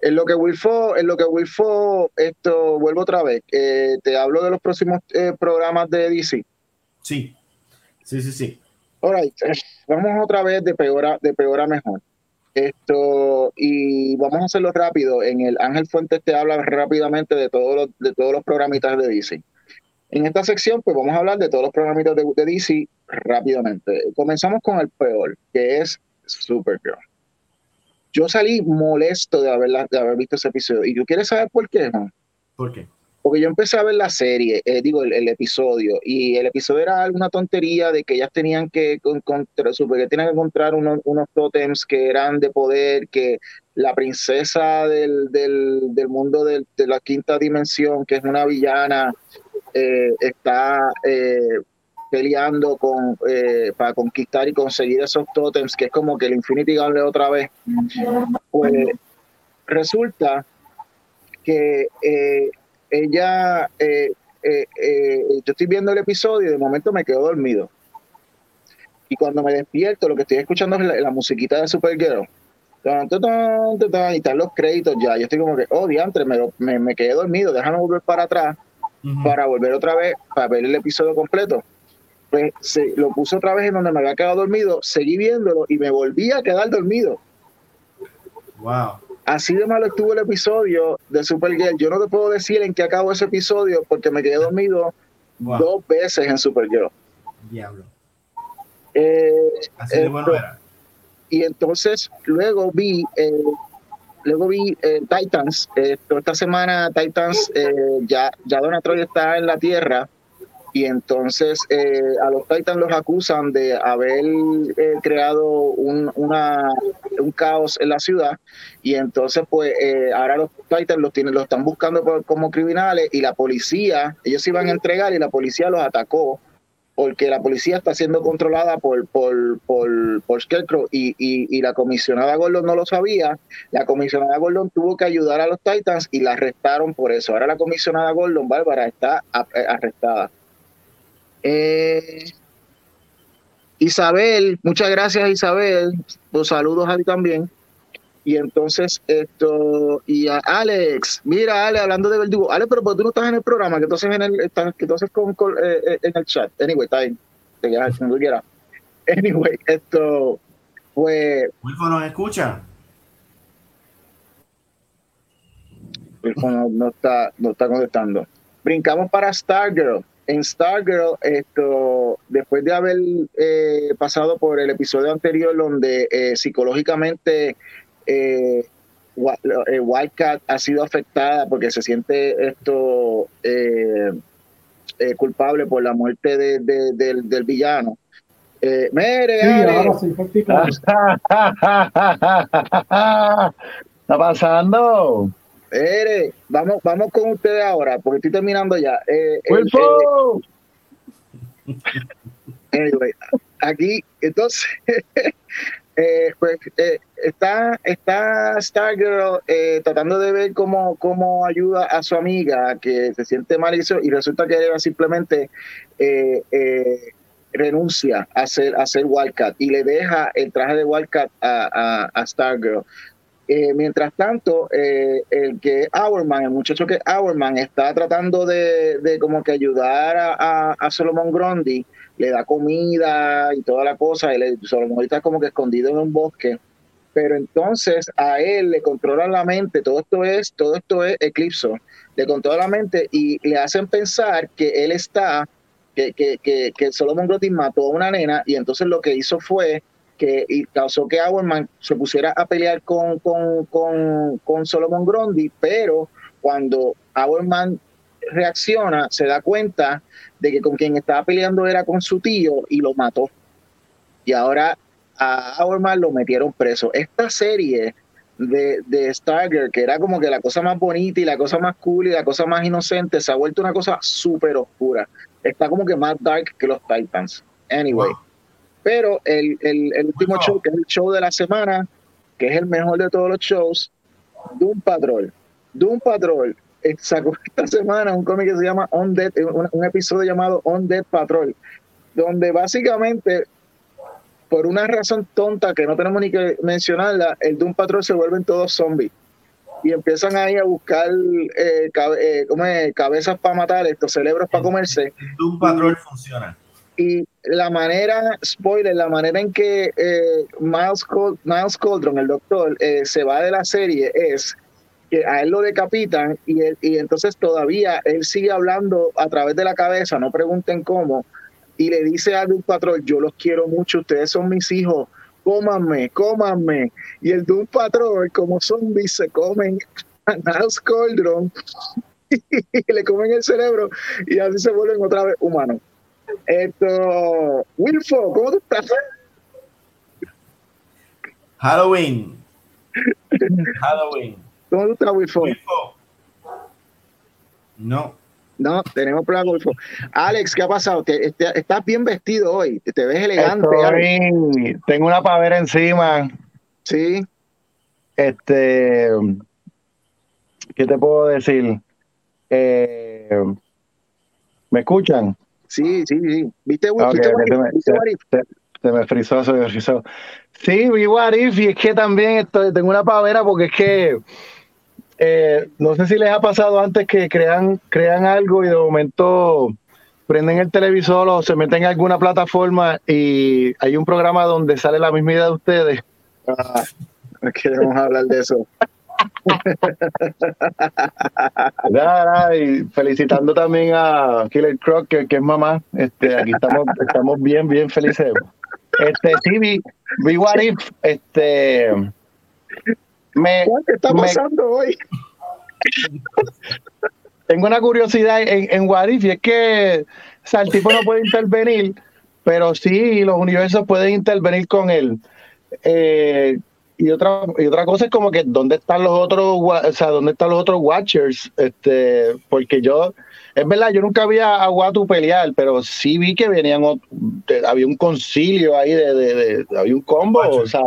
En lo que Wilfo, en lo que Wilfo, esto, vuelvo otra vez. Eh, te hablo de los próximos eh, programas de DC. Sí. Sí, sí, sí. Alright. Vamos otra vez de peor a, de peor a mejor. Esto, y vamos a hacerlo rápido. En el Ángel Fuentes te habla rápidamente de todos los, de todos los programitas de DC. En esta sección, pues vamos a hablar de todos los programitas de, de DC rápidamente. Comenzamos con el peor, que es Supergirl. Yo salí molesto de haber, de haber visto ese episodio. ¿Y tú quieres saber por qué, no? ¿Por qué? Porque yo empecé a ver la serie, eh, digo, el, episodio, y el episodio era alguna tontería de que ellas tenían que encontrar, que tenían que encontrar unos, unos tótems que eran de poder, que la princesa del, del, mundo de la quinta dimensión, que es una villana, eh, está eh, peleando con, eh, para conquistar y conseguir esos tótems, que es como que el Infinity Gauntlet otra vez, pues resulta que ella, yo estoy viendo el episodio y de momento me quedo dormido. Y cuando me despierto, lo que estoy escuchando es la, musiquita de Supergirl. Y están los créditos ya. Yo estoy como que, oh, diantre, me, me, quedé dormido, déjame volver para atrás para volver otra vez, para ver el episodio completo. Pues se, lo puse otra vez en donde me había quedado dormido, seguí viéndolo y me volví a quedar dormido. Wow. Así de malo estuvo el episodio de Supergirl. Yo no te puedo decir en qué acabó ese episodio porque me quedé dormido dos veces en Supergirl. Diablo. Eh, Así de bueno era. Y entonces luego vi, eh, luego vi eh, Titans. esta semana Titans ya, ya Troy está en la Tierra y entonces eh, a los Titans los acusan de haber eh, creado un, una, un caos en la ciudad y entonces pues eh, ahora los Titans los, tienen, los están buscando como criminales y la policía, ellos iban a entregar y la policía los atacó porque la policía está siendo controlada por, por, por, por Scarecrow y, y, la comisionada Gordon no lo sabía. La comisionada Gordon tuvo que ayudar a los Titans y la arrestaron por eso. Ahora la comisionada Gordon, Bárbara, está arrestada. Eh, Isabel, muchas gracias Isabel, los saludos a ti también. Y entonces esto, y a Alex, mira Ale, hablando de verdugo, Ale, pero tú no estás en el programa, que entonces en el, estás, que entonces con, eh, eh, en el chat. Anyway, está bien, te quedas como quieras. Anyway, esto, pues... Wilfo nos escucha. Wilfo no, no, está, no está contestando. Brincamos para Stargirl en Stargirl, esto, después de haber eh, pasado por el episodio anterior donde eh, psicológicamente eh, Wildcat ha sido afectada porque se siente esto culpable por la muerte del, villano. Mere, está pasando? Ere, vamos, vamos con ustedes ahora, porque estoy terminando ya. Eh, anyway, aquí, entonces, eh, pues eh, está, está Stargirl eh, tratando de ver cómo, cómo ayuda a su amiga que se siente mal y, resulta que ella simplemente renuncia a ser, a Wildcat y le deja el traje de Wildcat a, a, a Stargirl. Mientras tanto, el que Hourman, el muchacho que Hourman está tratando de, como que ayudar a, a, Solomon Grundy, le da comida y toda la cosa, y está como que escondido en un bosque, pero entonces a él le controlan la mente, todo esto es, todo esto es Eclipso, le controla la mente y le hacen pensar que él está, que, que, que, que Solomon Grundy mató a una nena, y entonces lo que hizo fue que y causó que Auerman se pusiera a pelear con, con, con, Solomon Grundy, pero cuando Auerman reacciona, se da cuenta de que con quien estaba peleando era con su tío y lo mató. Y ahora a Auerman lo metieron preso. Esta serie de, de Stargirl, que era como que la cosa más bonita y la cosa más cool y la cosa más inocente, se ha vuelto una cosa súper oscura. Está como que más dark que los Titans. Anyway. Pero el, último show, que es el show de la semana, que es el mejor de todos los shows, Doom Patrol. Doom Patrol sacó esta semana un cómic que se llama On Dead, eh, un, episodio llamado On Dead Patrol, donde básicamente, por una razón tonta que no tenemos ni que mencionarla, el Doom Patrol se vuelven todos zombies y empiezan ahí a buscar eh, cabezas para matar, estos cerebros para comerse. Doom Patrol funciona. Y la manera, spoiler, la manera en que eh, Miles, Miles Coldron, el doctor, eh, se va de la serie es que a él lo decapitan y, entonces todavía él sigue hablando a través de la cabeza, no pregunten cómo, y le dice a Doom Patrol, yo los quiero mucho, ustedes son mis hijos, cómanme, cómanme. Y el Doom Patrol, como zombies, se comen a Miles Coldron y le comen el cerebro y así se vuelven otra vez humanos. Esto, Wilfo, ¿cómo tú estás? Halloween. Halloween. ¿Cómo tú estás, Wilfo? No. No, tenemos problema, Wilfo. Alex, ¿qué ha pasado? Te, estás bien vestido hoy, te ves elegante. tengo una pavera encima. Sí. Este, ¿qué te puedo decir? Eh, ¿Me escuchan? Sí, sí, sí. ¿Viste, okay, Se me frizó, se me frizó. Sí, vi What If, y es que también estoy, tengo una pavera porque es que eh, no sé si les ha pasado antes que crean, crean algo y de momento prenden el televisor o se meten en alguna plataforma y hay un programa donde sale la misma idea de ustedes. Ah, queremos hablar de eso. y felicitando también a Killer Croc, que, es mamá. Este, aquí estamos, estamos bien, bien felices. Este, sí, vi, vi What If, este, me, ¿Qué está pasando hoy? Tengo una curiosidad en, en What If, y es que o el tipo no puede intervenir, pero sí los universos pueden intervenir con él. Eh, y otra y otra cosa es como que dónde están los otros o sea dónde están los otros watchers este porque yo es verdad yo nunca vi a Watu pelear pero sí vi que venían había un concilio ahí de, de, había un combo o sea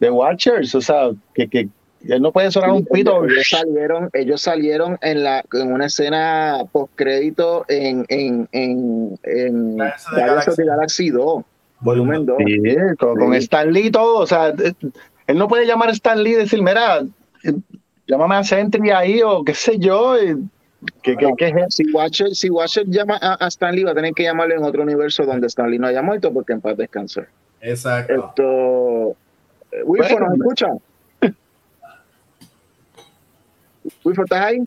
de watchers o sea que, que él no puede sonar un pito. Ellos salieron, ellos salieron en la en una escena post crédito en en en, en Galaxy. Galaxy 2, volumen 2. Sí, con, Stan Lee todo, o sea, él no puede llamar a Stan Lee y decir, mira, llámame a Sentry ahí o qué sé yo. ¿Qué, qué, qué es si, Watcher, si Watcher llama a, a, Stan Lee, va a tener que llamarle en otro universo donde Stan Lee no haya muerto porque en paz descanse. Exacto. Esto. Wilford, ¿nos escucha? Wilford, ¿estás ahí?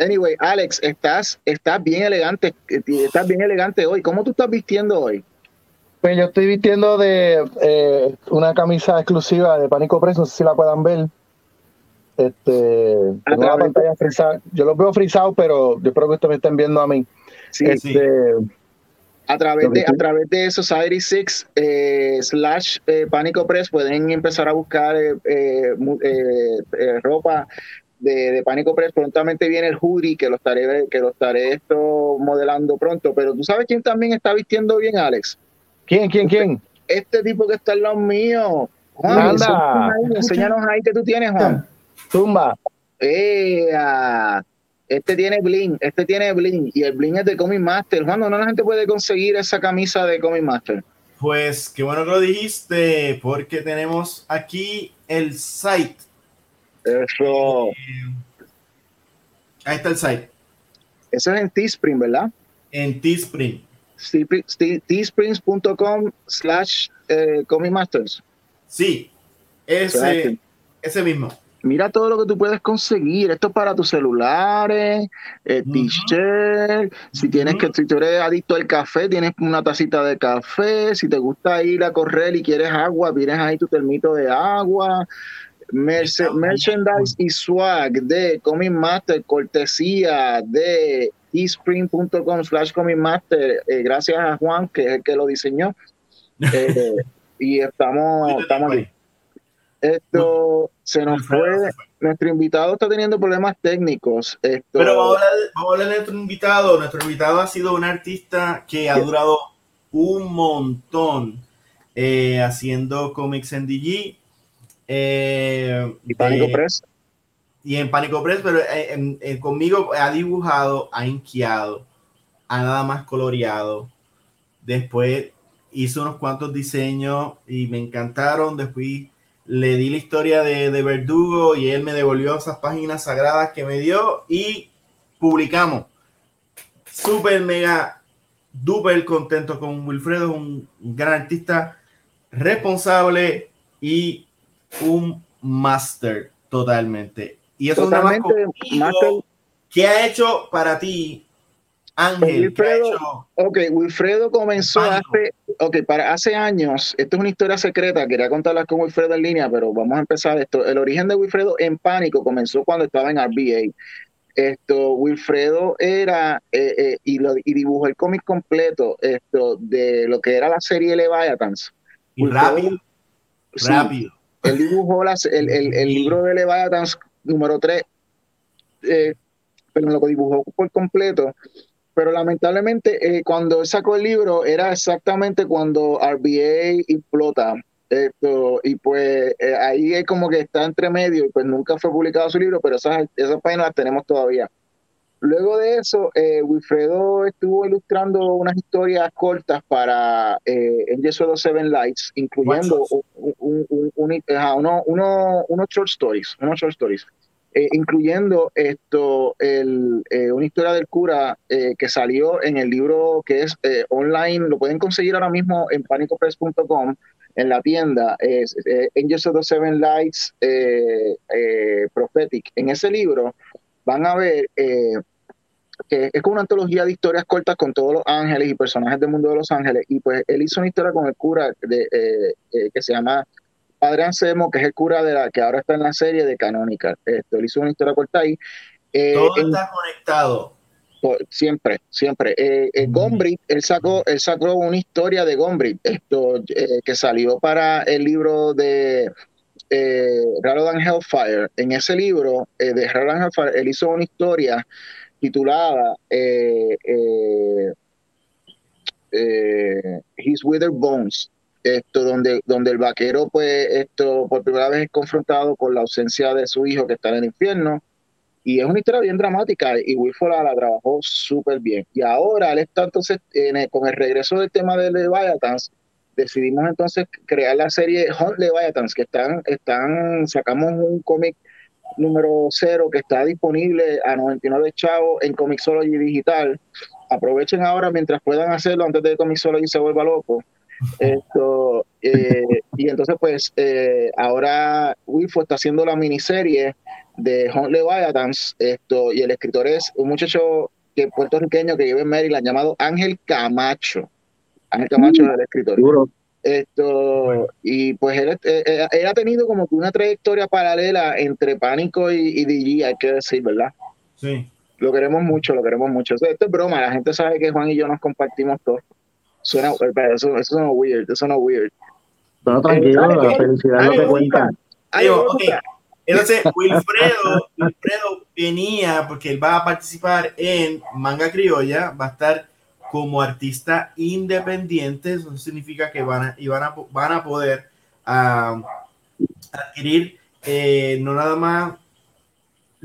Anyway, Alex, estás, estás bien elegante, estás bien elegante hoy. ¿Cómo tú estás vistiendo hoy? Pues yo estoy vistiendo de eh, una camisa exclusiva de Pánico Press, no sé si la puedan ver. Este, una pantalla frisada. Yo lo veo frisado, pero yo espero que ustedes me estén viendo a mí. Sí, este, sí. A través, de, a través de Society 6 eh, slash eh, Pánico Press pueden empezar a buscar eh, ropa de, de, Pánico Press. Prontamente viene el hoodie que lo estaré, que lo estaré esto modelando pronto. Pero tú sabes quién también está vistiendo bien, Alex. ¿Quién, quién, quién? Este tipo que está en los míos. Juan, Anda. Enséñanos ahí que tú tienes, Juan. Tumba. Este tiene bling, este tiene bling y el bling es de Comic Master. Juan, ¿no la gente puede conseguir esa camisa de Comic Master? Pues qué bueno que lo dijiste, porque tenemos aquí el site. Eso. Eh, ahí está el site. Eso es en Teespring, ¿verdad? En Teespring teesprings.com slash eh, Comic Masters. Sí, ese, ese mismo. Mira todo lo que tú puedes conseguir. Esto es para tus celulares, eh, t-shirt. Si tienes que, si tú eres adicto al café, tienes una tacita de café. Si te gusta ir a correr y quieres agua, tienes ahí tu termito de agua. merchandise y swag de Comic Master, cortesía de eSpring.com slash Comic Master, eh, gracias a Juan, que es el que lo diseñó. Eh, y estamos, estamos aquí. Esto se nos fue. Nuestro invitado está teniendo problemas técnicos. Esto, Pero vamos a, hablar, de nuestro invitado. Nuestro invitado ha sido un artista que ha durado un montón eh, haciendo cómics en DG. y Pánico Press y en Pánico Press, pero eh, conmigo ha dibujado, ha inquiado, ha nada más coloreado. Después hizo unos cuantos diseños y me encantaron. Después le di la historia de, de Verdugo y él me devolvió esas páginas sagradas que me dio y publicamos. Súper, mega, duper contento con Wilfredo, un gran artista responsable y un máster totalmente. Y eso Totalmente, es ¿Qué ha hecho para ti, Ángel? Wilfredo, ok, Wilfredo comenzó hace, okay, para hace años. Esto es una historia secreta. Quería contarla con Wilfredo en línea, pero vamos a empezar esto. El origen de Wilfredo en pánico comenzó cuando estaba en RBA. Esto, Wilfredo era eh, eh, y, lo, y dibujó el cómic completo esto de lo que era la serie Leviathans. Y rápido. rápido. Él dibujó las, el, el, el libro de Leviathans número 3, eh, pero lo dibujó por completo. Pero lamentablemente, eh, cuando sacó el libro, era exactamente cuando RBA implota. Esto, y pues eh, ahí es como que está entre medio, y pues nunca fue publicado su libro, pero esas, esas páginas las tenemos todavía. luego de eso, eh, Wilfredo estuvo ilustrando unas historias cortas para eh, of Seven Lights, incluyendo un, unos short stories, unos short stories. Eh, incluyendo esto, el, eh, una historia del cura eh, que salió en el libro que es online, lo pueden conseguir ahora mismo en panicopress.com, en la tienda, es Angels of the Seven Lights Prophetic. En ese libro van a ver que es como una antología de historias cortas con todos los ángeles y personajes del mundo de los ángeles, y pues él hizo una historia con el cura que se llama Padre Anselmo, que es el cura de la que ahora está en la serie de Canónica. Esto, él hizo una historia corta ahí. Eh, Todo está conectado. Siempre, siempre. Eh, eh Gombrich, él sacó, él sacó una historia de Gombrich, esto eh, que salió para el libro de eh, Hellfire. En ese libro de Rather Hellfire, él hizo una historia titulada His Withered Bones esto donde, donde el vaquero pues esto por primera vez es confrontado con la ausencia de su hijo que está en el infierno. Y es una historia bien dramática y Wilford la, trabajó súper bien. Y ahora él está entonces con el regreso del tema de Leviathans decidimos entonces crear la serie Hunt Leviathans que están, están sacamos un cómic número cero que está disponible a 99 chavos en Comixology digital. Aprovechen ahora mientras puedan hacerlo antes de que Comixology se vuelva loco esto, eh, y entonces, pues, eh, ahora Wilfo está haciendo la miniserie de Hunt Leviathans, esto, y el escritor es un muchacho que puertorriqueño que vive en Maryland llamado Ángel Camacho. Ángel Camacho es el escritor. Esto, y pues él, eh, él, ha tenido como que una trayectoria paralela entre Pánico y, y DG, hay que decir, ¿verdad? Sí. Lo queremos mucho, lo queremos mucho. esto es broma, la gente sabe que Juan y yo nos compartimos todo. Suena, eso, eso suena weird, eso suena weird. No, tranquilo, eh, la felicidad no te cuenta. Entonces, Wilfredo, Wilfredo venía porque él va a participar en Manga Criolla, va a estar como artista independiente, eso significa que van a, y van a, van a poder uh, adquirir eh, no nada más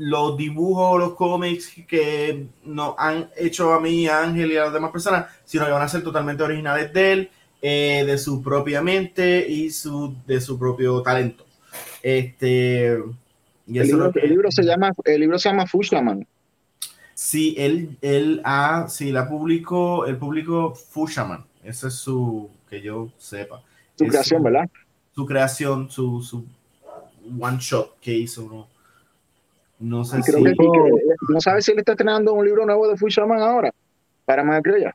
los dibujos, los cómics que nos han hecho a mí, a Ángel y a las demás personas, sino que van a ser totalmente originales de él, eh, de su propia mente y su, de su propio talento. Este, y el, libro, se llama, el libro se llama Fushaman. Sí, él, él ha, sí, la publicó, el público Fushaman. Ese es su, que yo sepa. Su creación, ¿verdad? Su creación, su, su one shot que hizo, ¿no? No sé si. no sabe si él está estrenando un libro nuevo de Fushaman ahora, para más ya.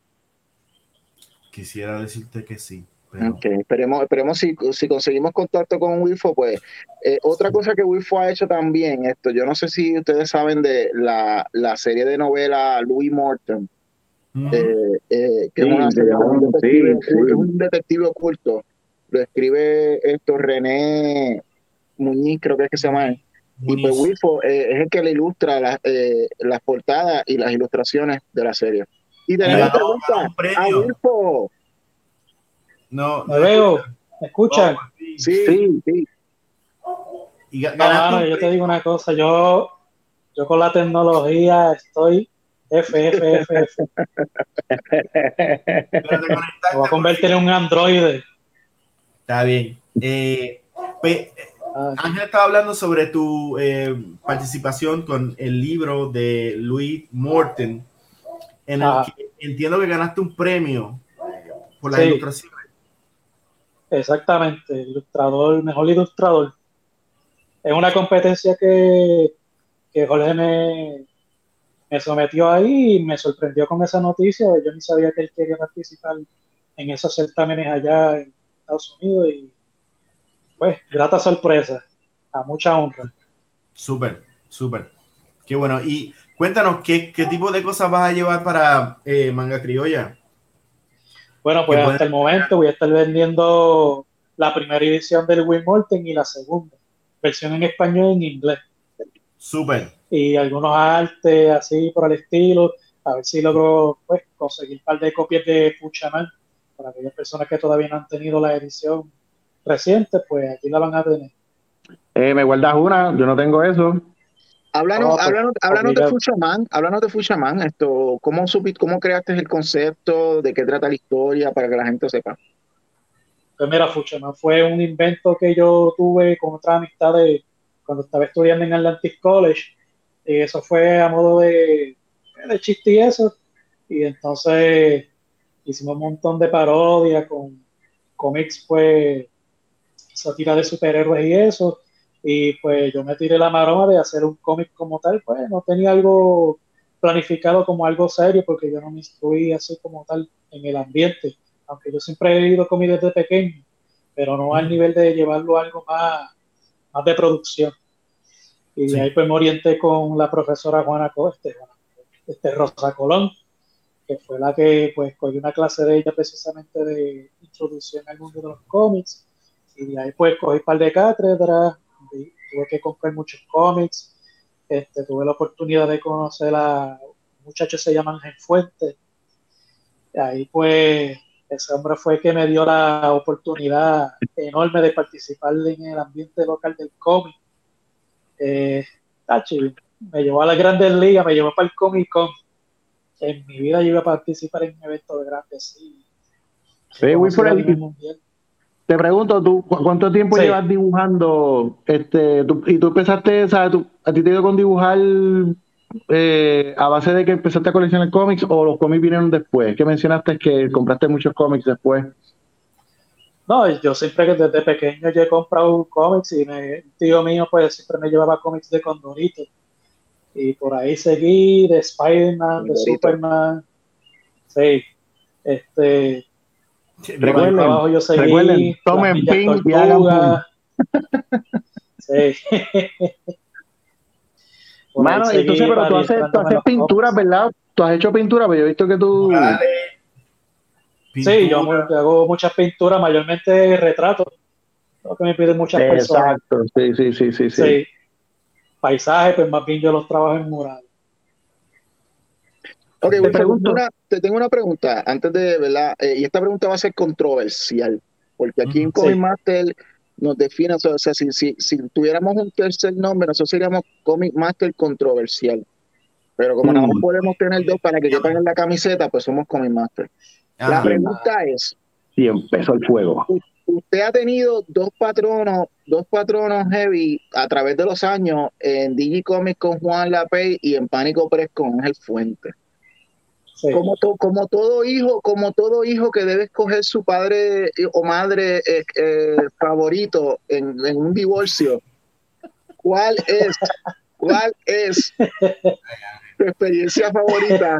Quisiera decirte que sí. esperemos, esperemos si, si, conseguimos contacto con Wifo, pues eh, otra cosa que Wifo ha hecho también, esto, yo no sé si ustedes saben de la, la serie de novela Louis Morton, eh, eh, que es, una, un detective, es un detective oculto, lo escribe esto René Muñiz, creo que es que se llama él. Y pues Wilfo eh, es el que le ilustra eh, las portadas y las ilustraciones de la serie. Y tenemos pregunta a Wilfo. No, no veo, ¿me escuchan? sí, sí. sí. Y yo te digo una cosa, yo, yo con la tecnología estoy F, F, F, F. Me voy a convertir en un androide. Está bien. Eh, pues, Ah, Ángel estaba hablando sobre tu eh, participación con el libro de Louis Morton, en el ah. que entiendo que ganaste un premio por la ilustración. Exactamente, ilustrador, mejor ilustrador. Es una competencia que, que Jorge me, me sometió ahí y me sorprendió con esa noticia. Yo ni sabía que él quería participar en esos certámenes allá en Estados Unidos y pues, grata sorpresa, a mucha honra. Súper, súper. Qué bueno. Y cuéntanos, ¿qué, qué tipo de cosas vas a llevar para eh, Manga Criolla? Bueno, pues hasta el momento voy a estar vendiendo la primera edición del Win Morten y la segunda, versión en español y en inglés. Súper. Y algunos artes así por el estilo, a ver si logro pues, conseguir un par de copias de Fuchaman para aquellas personas que todavía no han tenido la edición reciente, pues aquí la van a tener. Eh, ¿Me guardas una? Yo no tengo eso. Háblanos, de Fuchaman, háblanos de Fuchaman, esto, ¿cómo, supiste, ¿cómo creaste el concepto? ¿De qué trata la historia? Para que la gente sepa. Pues mira, Fuchaman fue un invento que yo tuve con otra amistad de cuando estaba estudiando en Atlantic College. Y eso fue a modo de, de chiste y eso. Y entonces hicimos un montón de parodias con cómics, pues, sátira de superhéroes y eso. Y pues yo me tiré la maroma de hacer un cómic como tal, pues no tenía algo planificado como algo serio porque yo no me instruí así como tal en el ambiente, aunque yo siempre he ido cómics desde pequeño, pero no al nivel de llevarlo a algo más, más de producción. Y de ahí pues me orienté con la profesora Juana Coste, este, Rosa Colón, que fue la que pues cogí una clase de ella precisamente de introducción al mundo de los cómics, y de ahí pues cogí un par de cátedras, tuve que comprar muchos cómics, este, tuve la oportunidad de conocer a muchachos que se llaman Gen Fuente. Y ahí pues ese hombre fue el que me dio la oportunidad enorme de participar en el ambiente local del cómic. Eh, me llevó a las grandes ligas, me llevó para el Comic Con. En mi vida yo iba a participar en un evento de grandes sí. Sí, por el mundial. Te pregunto, ¿tú cuánto tiempo llevas dibujando? Este, y tú empezaste, ¿sabes? Tú, ¿A ti te dio con dibujar eh, a base de que empezaste a coleccionar cómics o los cómics vinieron después? ¿Qué mencionaste que compraste muchos cómics después? No, yo siempre que desde pequeño yo he comprado cómics y mi tío mío pues siempre me llevaba cómics de Condorito. Y por ahí seguí de Spider-Man, de Superman. Sí. Este, Recuerden, yo seguí, recuerden, tomen pin y hagan Sí. Mano, entonces, pero tú haces, tú haces pintura, ¿verdad? Tú has hecho pintura, pero yo he visto que tú. Sí, yo hago muchas pinturas, mayormente retratos. Lo que me piden muchas personas. Exacto, sí, sí, sí, sí. sí. Paisajes, pues más bien yo los trabajo en mural. Ok, te, tengo una pregunta antes de, ¿verdad? Eh, y esta pregunta va a ser controversial, porque aquí en Comic Master nos define, o sea, si, si, si, tuviéramos un tercer nombre, nosotros seríamos Comic Master controversial. Pero como no mm. podemos tener dos para que quepan en la camiseta, pues somos Comic Master. la pregunta es: si empezó el fuego. Usted ha tenido dos patronos, dos patronos heavy a través de los años en Digicomics con Juan Lapey y en Pánico Press con Ángel Fuente. Como, como todo hijo, como todo hijo que debe escoger su padre o madre eh, eh, favorito en, un divorcio, ¿cuál es, cuál es tu experiencia favorita?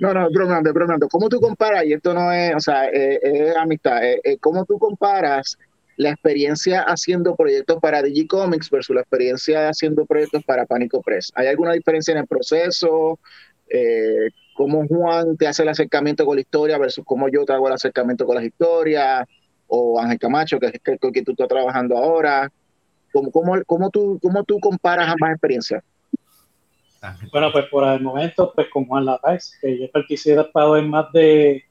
No, no, bromeando, bromeando. ¿Cómo tú comparas? Y esto no es, o sea, eh, es amistad. ¿Cómo tú comparas la experiencia haciendo proyectos para Digicomics versus la experiencia haciendo proyectos para Pánico Press? ¿Hay alguna diferencia en el proceso? Eh, cómo Juan te hace el acercamiento con la historia versus cómo yo te hago el acercamiento con las historias, o Ángel Camacho, que es el que tú estás trabajando ahora. ¿Cómo, cómo, tú, cómo tú comparas ambas experiencias? Bueno, pues por el momento, pues con Juan Lapaz, que yo he participado en más de,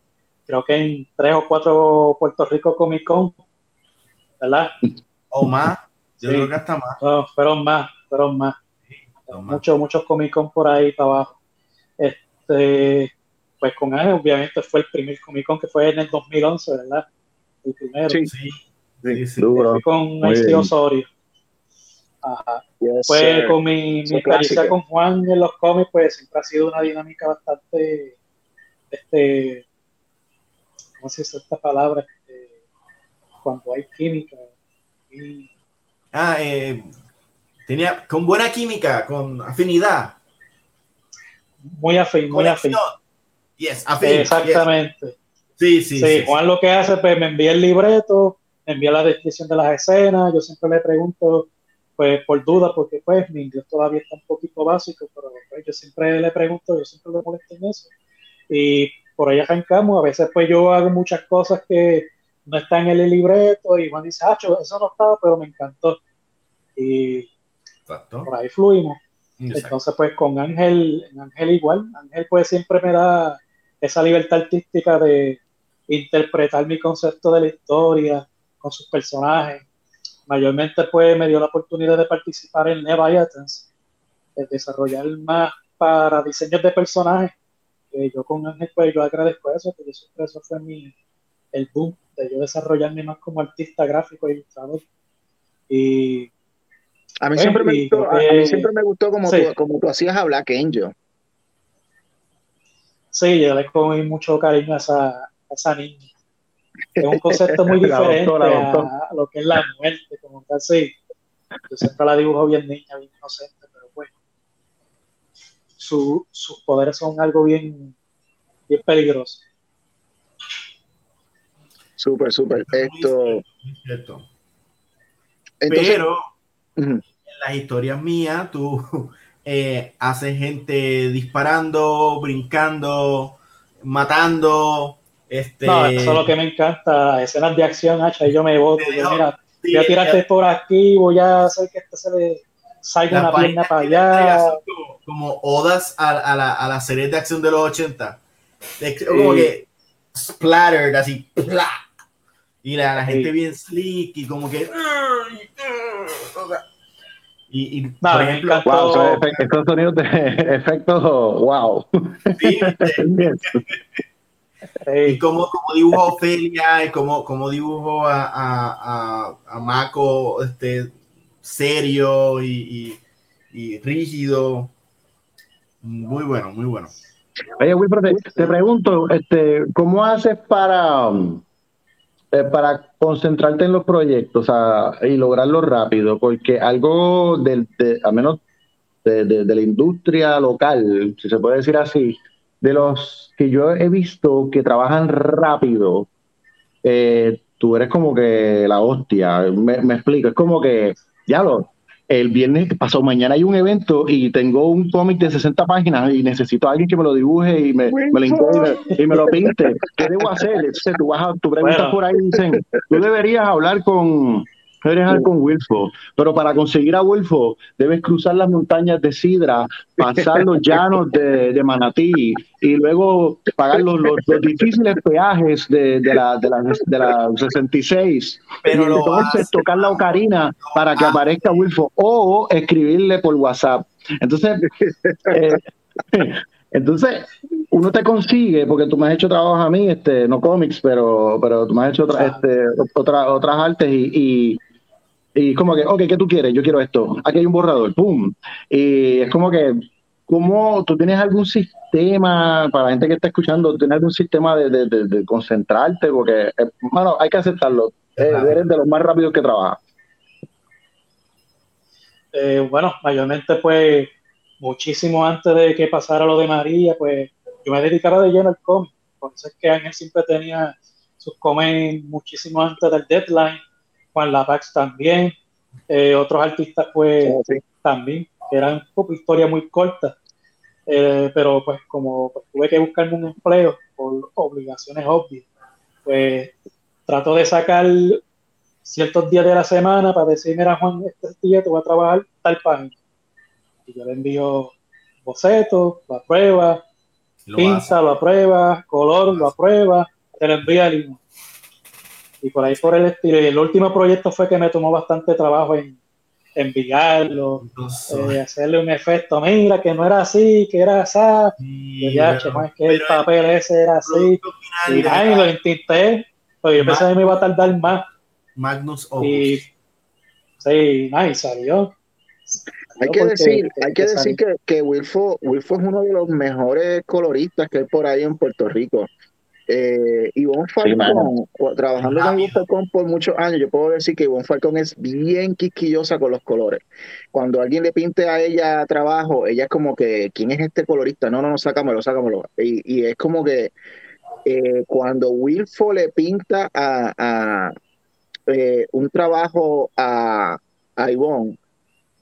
creo que en tres o cuatro Puerto Rico Comic Con, ¿verdad? O más, yo creo que hasta más. No, fueron más, fueron más. muchos, muchos Comic Con por ahí para abajo. Este, pues con él, obviamente, fue el primer Comic Con que fue en el 2011, ¿verdad? El primero. Sí, sí, sí. con Maestri Osorio. Ajá. pues con mi, mi experiencia con Juan en los cómics, pues siempre ha sido una dinámica bastante, este, ¿cómo se dice esta palabra? Este, cuando hay química. Ah, eh, tenía con buena química, con afinidad muy afín, muy afín. Yes, Exactamente. Sí, sí, sí, Juan lo que hace, pues me envía el libreto, me envía la descripción de las escenas, yo siempre le pregunto, pues por duda, porque pues mi inglés todavía está un poquito básico, pero pues, yo siempre le pregunto, yo siempre le molesto en eso. Y por ahí arrancamos, a veces pues yo hago muchas cosas que no están en el libreto y Juan dice, ah, eso no estaba, pero me encantó. Y por ahí fluimos. Entonces, pues con Ángel, Ángel igual, Ángel pues siempre me da esa libertad artística de interpretar mi concepto de la historia con sus personajes. Mayormente pues me dio la oportunidad de participar en Neva Athens, desarrollar más para diseños de personajes. yo con Ángel, pues yo agradezco eso, porque eso fue mi, el boom de yo desarrollarme más como artista gráfico y ilustrador. Y a mí, siempre, me gustó, a mí siempre me gustó como, tú, como tú hacías a Black Angel. Sí, yo le cogí mucho cariño a esa, a esa niña. Es un concepto muy diferente a lo que es la muerte, como tal, sí. Yo siempre la dibujo bien niña, bien inocente, pero bueno. sus poderes son algo bien, bien peligroso. Súper, súper. Esto. pero en las historias mías, tú eh, haces gente disparando, brincando, matando. Este... No, eso es lo que me encanta, escenas de acción, hacha, y yo me voto. mira, voy a tirarte por aquí, voy a hacer que este se le salga una pierna para allá. Como, odas a, la, a la serie de acción de los 80. como que splattered, así, y la, la gente bien slick y como que. Y, y por ejemplo, wow, estos sonidos de efectos, wow. Sí, y como, como dibujo a Ofelia, y como, como dibujo a, a, a, Mako este, serio y, y, rígido. Muy bueno, muy bueno. Oye, Wilfred, te, te, pregunto, este, ¿cómo haces para, eh, para concentrarte en los proyectos y lograrlo rápido? Porque algo, del, de, al menos de, de, la industria local, si se puede decir así, de los que yo he visto que trabajan rápido, eh, tú eres como que la hostia. Me, me, explico, es como que, ya lo, el viernes pasado mañana hay un evento y tengo un cómic de 60 páginas y necesito a alguien que me lo dibuje y me, me lo y me lo pinte. ¿Qué debo hacer? Entonces tú, vas a, tú preguntas por ahí y dicen, tú deberías hablar con, deberías con Wilfo, pero para conseguir a Wilfo debes cruzar las montañas de Sidra, pasar los llanos de, de Manatí y luego pagar los, los, difíciles peajes de, de, la, de, la, de la 66. Pero y entonces tocar la ocarina para que aparezca Wilfo o escribirle por WhatsApp. Entonces, eh, entonces uno te consigue, porque tú me has hecho trabajos a mí, este, no cómics, pero, pero tú me has hecho otra, este, otra, otras artes y, y como que, ok, ¿qué tú quieres? Yo quiero esto. Aquí hay un borrador, ¡pum! Y es como que, ¿cómo tú tienes algún sistema, para la gente que está escuchando, tienes algún sistema de, de, concentrarte? Porque, bueno, eh, hay que aceptarlo. Eh, eres de los más rápidos que trabaja. Eh, bueno, mayormente, pues, muchísimo antes de que pasara lo de María, pues, yo me dedicaba de lleno al cómic. Por eso es que Ángel siempre tenía sus cómics muchísimo antes del deadline Juan Lapax también, eh, otros artistas pues también, eran historias muy cortas, eh, pero pues como pues, tuve que buscarme un empleo por obligaciones obvias, pues trato de sacar ciertos días de la semana para decir, mira Juan, este día te voy a trabajar tal página. Y yo le envío bocetos, lo aprueba, pinza, lo aprueba, color, lo aprueba, te lo envía el email y por ahí por el estilo. Y el último proyecto fue que me tomó bastante trabajo en enviarlo, eh, hacerle un efecto, mira, que no era así, que era así, y ya, que el papel ese era así, y ahí lo intenté, pero yo pensé que me iba a tardar más. Magnus Y sí, y salió. Hay que decir, hay que decir que, que Wilfo, Wilfo es uno de los mejores coloristas que hay por ahí en Puerto Rico. Eh, Ivonne Falcón, trabajando con Falcón por muchos años, yo puedo decir que Ivonne Falcón es bien quisquillosa con los colores. Cuando alguien le pinte a ella trabajo, ella es como que, ¿quién es este colorista? No, no, no, sácamelo, sácamelo. Y, y es como que eh, cuando Wilfo le pinta a, eh, un trabajo a, a Ivonne,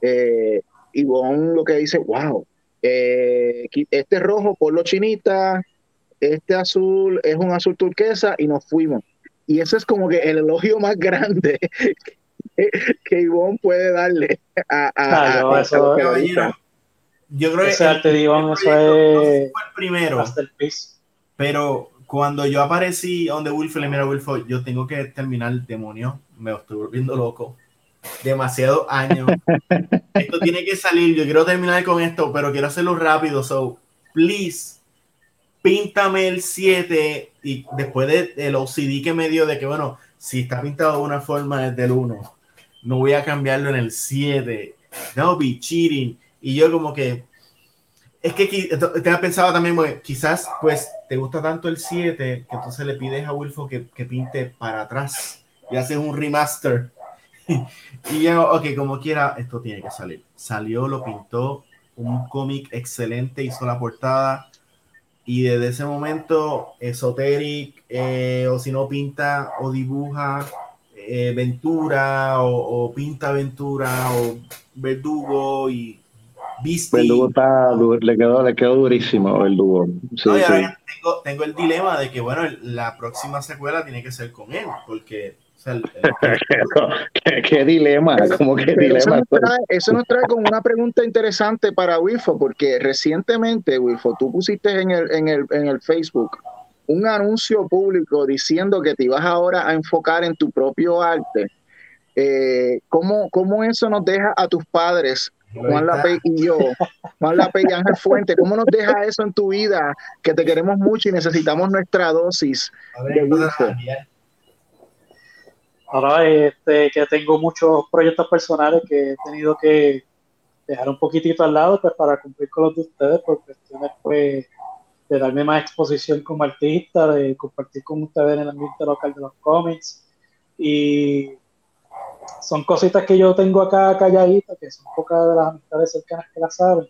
eh, Ivonne lo que dice, wow, este rojo, por lo chinita, este azul es un azul turquesa y nos fuimos. Y eso es como que el elogio más grande que, que Ivonne puede darle a, a, a, eso, Yo creo ese que arte de Ivonne, eso es el primero. Pero cuando yo aparecí donde Wilfred le mira Wilfred, yo tengo que terminar el demonio, me estoy volviendo loco. demasiados años. esto tiene que salir. Yo quiero terminar con esto, pero quiero hacerlo rápido. So, please, píntame el 7 y después del OCD que me dio de que, bueno, si está pintado de una forma desde el 1, no voy a cambiarlo en el 7. No be cheating. Y yo como que, es que te pensado también, quizás pues te gusta tanto el 7 que entonces le pides a Wilfo que, que pinte para atrás y haces un remaster. y yo, ok, como quiera, esto tiene que salir. Salió, lo pintó, un cómic excelente, hizo la portada. Y desde ese momento, Esoteric, eh, o si no pinta o dibuja eh, Ventura, o, pinta Ventura, o Verdugo y Beastie. Verdugo está, le quedó, le quedó durísimo, Verdugo. Sí, tengo, tengo el dilema de que, bueno, la próxima secuela tiene que ser con él, porque ¿Qué, dilema, como que dilema. Eso nos, trae, eso nos, trae, con una pregunta interesante para Wilfo, porque recientemente, Wilfo, tú pusiste en el, en el, en el Facebook un anuncio público diciendo que te ibas ahora a enfocar en tu propio arte. Eh, ¿cómo, ¿Cómo eso nos deja a tus padres Juan Lape y yo, Juan Lape y Ángel Fuente, ¿cómo nos deja eso en tu vida? Que te queremos mucho y necesitamos nuestra dosis de Wilfo. Ahora este, que tengo muchos proyectos personales que he tenido que dejar un poquitito al lado pues, para cumplir con los de ustedes por cuestiones pues, de darme más exposición como artista, de compartir con ustedes en el ambiente local de los cómics. Y son cositas que yo tengo acá calladitas, que son pocas de las amistades cercanas que las saben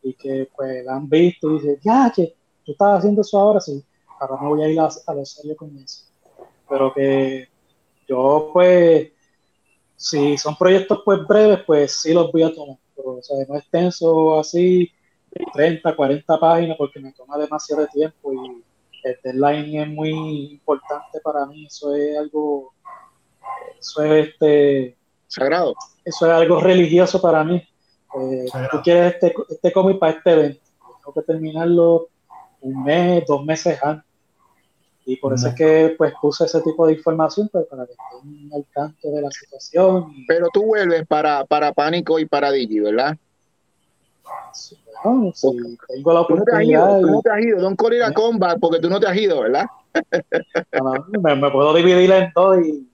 y que pues la han visto y dicen, ya, que tú estás haciendo eso ahora, sí, ahora me voy a ir a, a lo con eso. Pero que yo, pues, si son proyectos pues breves, pues sí los voy a tomar. Pero, o sea, no extenso así, 30, 40 páginas, porque me toma demasiado tiempo y el deadline es muy importante para mí. Eso es algo, eso es este. Sagrado. Eso es algo religioso para mí. Eh, tú quieres este, este cómic para este evento. Tengo que terminarlo un mes, dos meses antes. Y por eso es que pues puse ese tipo de información pues, para que estén al tanto de la situación. Pero tú vuelves para, para Pánico y para Digi, ¿verdad? Sí, bueno, sí, tengo la oportunidad. Tú no te has ido, don't call it a combat porque tú no te has ido, ¿verdad? me, puedo dividir en dos y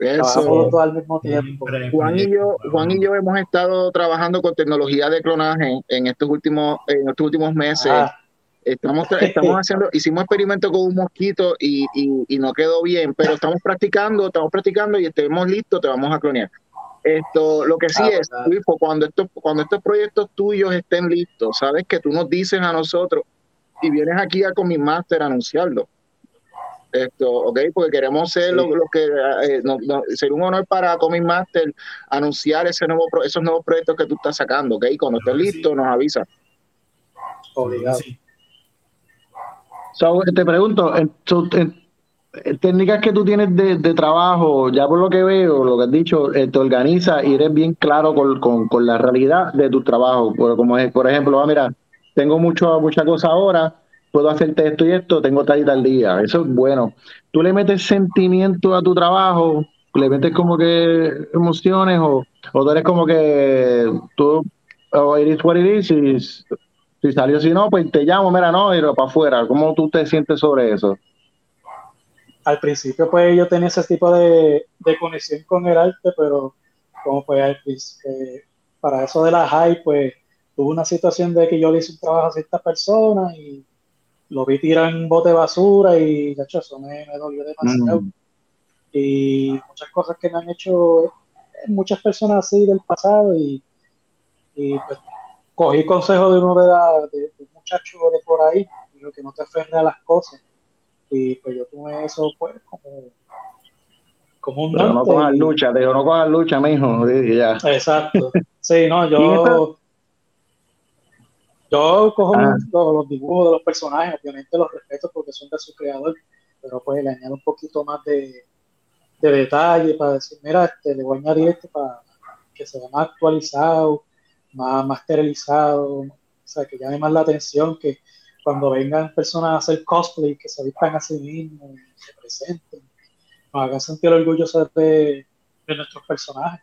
eso. todo al mismo tiempo. Juan y, yo, Juan y yo hemos estado trabajando con tecnología de clonaje en estos últimos, en estos últimos meses. Ah Estamos, estamos haciendo, hicimos experimento con un mosquito y, y, no quedó bien, pero estamos practicando, estamos practicando y estemos listos, te vamos a clonear. Esto, lo que sí ah, es, cuando estos, cuando estos proyectos tuyos estén listos, sabes que tú nos dices a nosotros y vienes aquí a con mi máster a anunciarlo. Esto, ok, porque queremos ser lo, que eh, ser un honor para Comic Master anunciar ese nuevo esos nuevos proyectos que tú estás sacando, ok, cuando estés listo nos avisa. Obligado te pregunto, técnicas que tú tienes de, trabajo, ya por lo que veo, lo que has dicho, eh, te organiza y eres bien claro con, la realidad de tu trabajo. Por, como es, por ejemplo, ah, mira, tengo mucho, mucha cosa ahora, puedo hacerte esto y esto, tengo tal y tal día. Eso es bueno. Tú le metes sentimiento a tu trabajo, le metes como que emociones o, o tú eres como que tú, oh, it is what it is, si salió, si no, pues te llamo, mira, no, y para afuera. ¿Cómo tú te sientes sobre eso? Al principio, pues yo tenía ese tipo de, conexión con el arte, pero como pues eh, para eso de la high, pues tuve una situación de que yo le hice un trabajo a cierta persona y lo vi tirar en un bote de basura y de hecho eso me, dolió demasiado. Mm. Y muchas cosas que me han hecho eh, muchas personas así del pasado y, y pues cogí consejo de uno de, la, de, un muchacho de por ahí, que no te aferres a las cosas. Y pues yo tuve eso pues como, como un Pero no cojas lucha, digo, no cojas lucha, mijo. Ya. Exacto. Sí, no, yo yo cojo ah. los, dibujos de los personajes, obviamente los respeto porque son de su creador, pero pues le añado un poquito más de, de detalle para decir, mira, este, le voy a añadir esto para que se vea más actualizado, más, más o sea, que llame más la atención, que cuando vengan personas a hacer cosplay, que se vistan a sí mismos se presenten, nos hagan sentir orgullosos de, de nuestros personajes.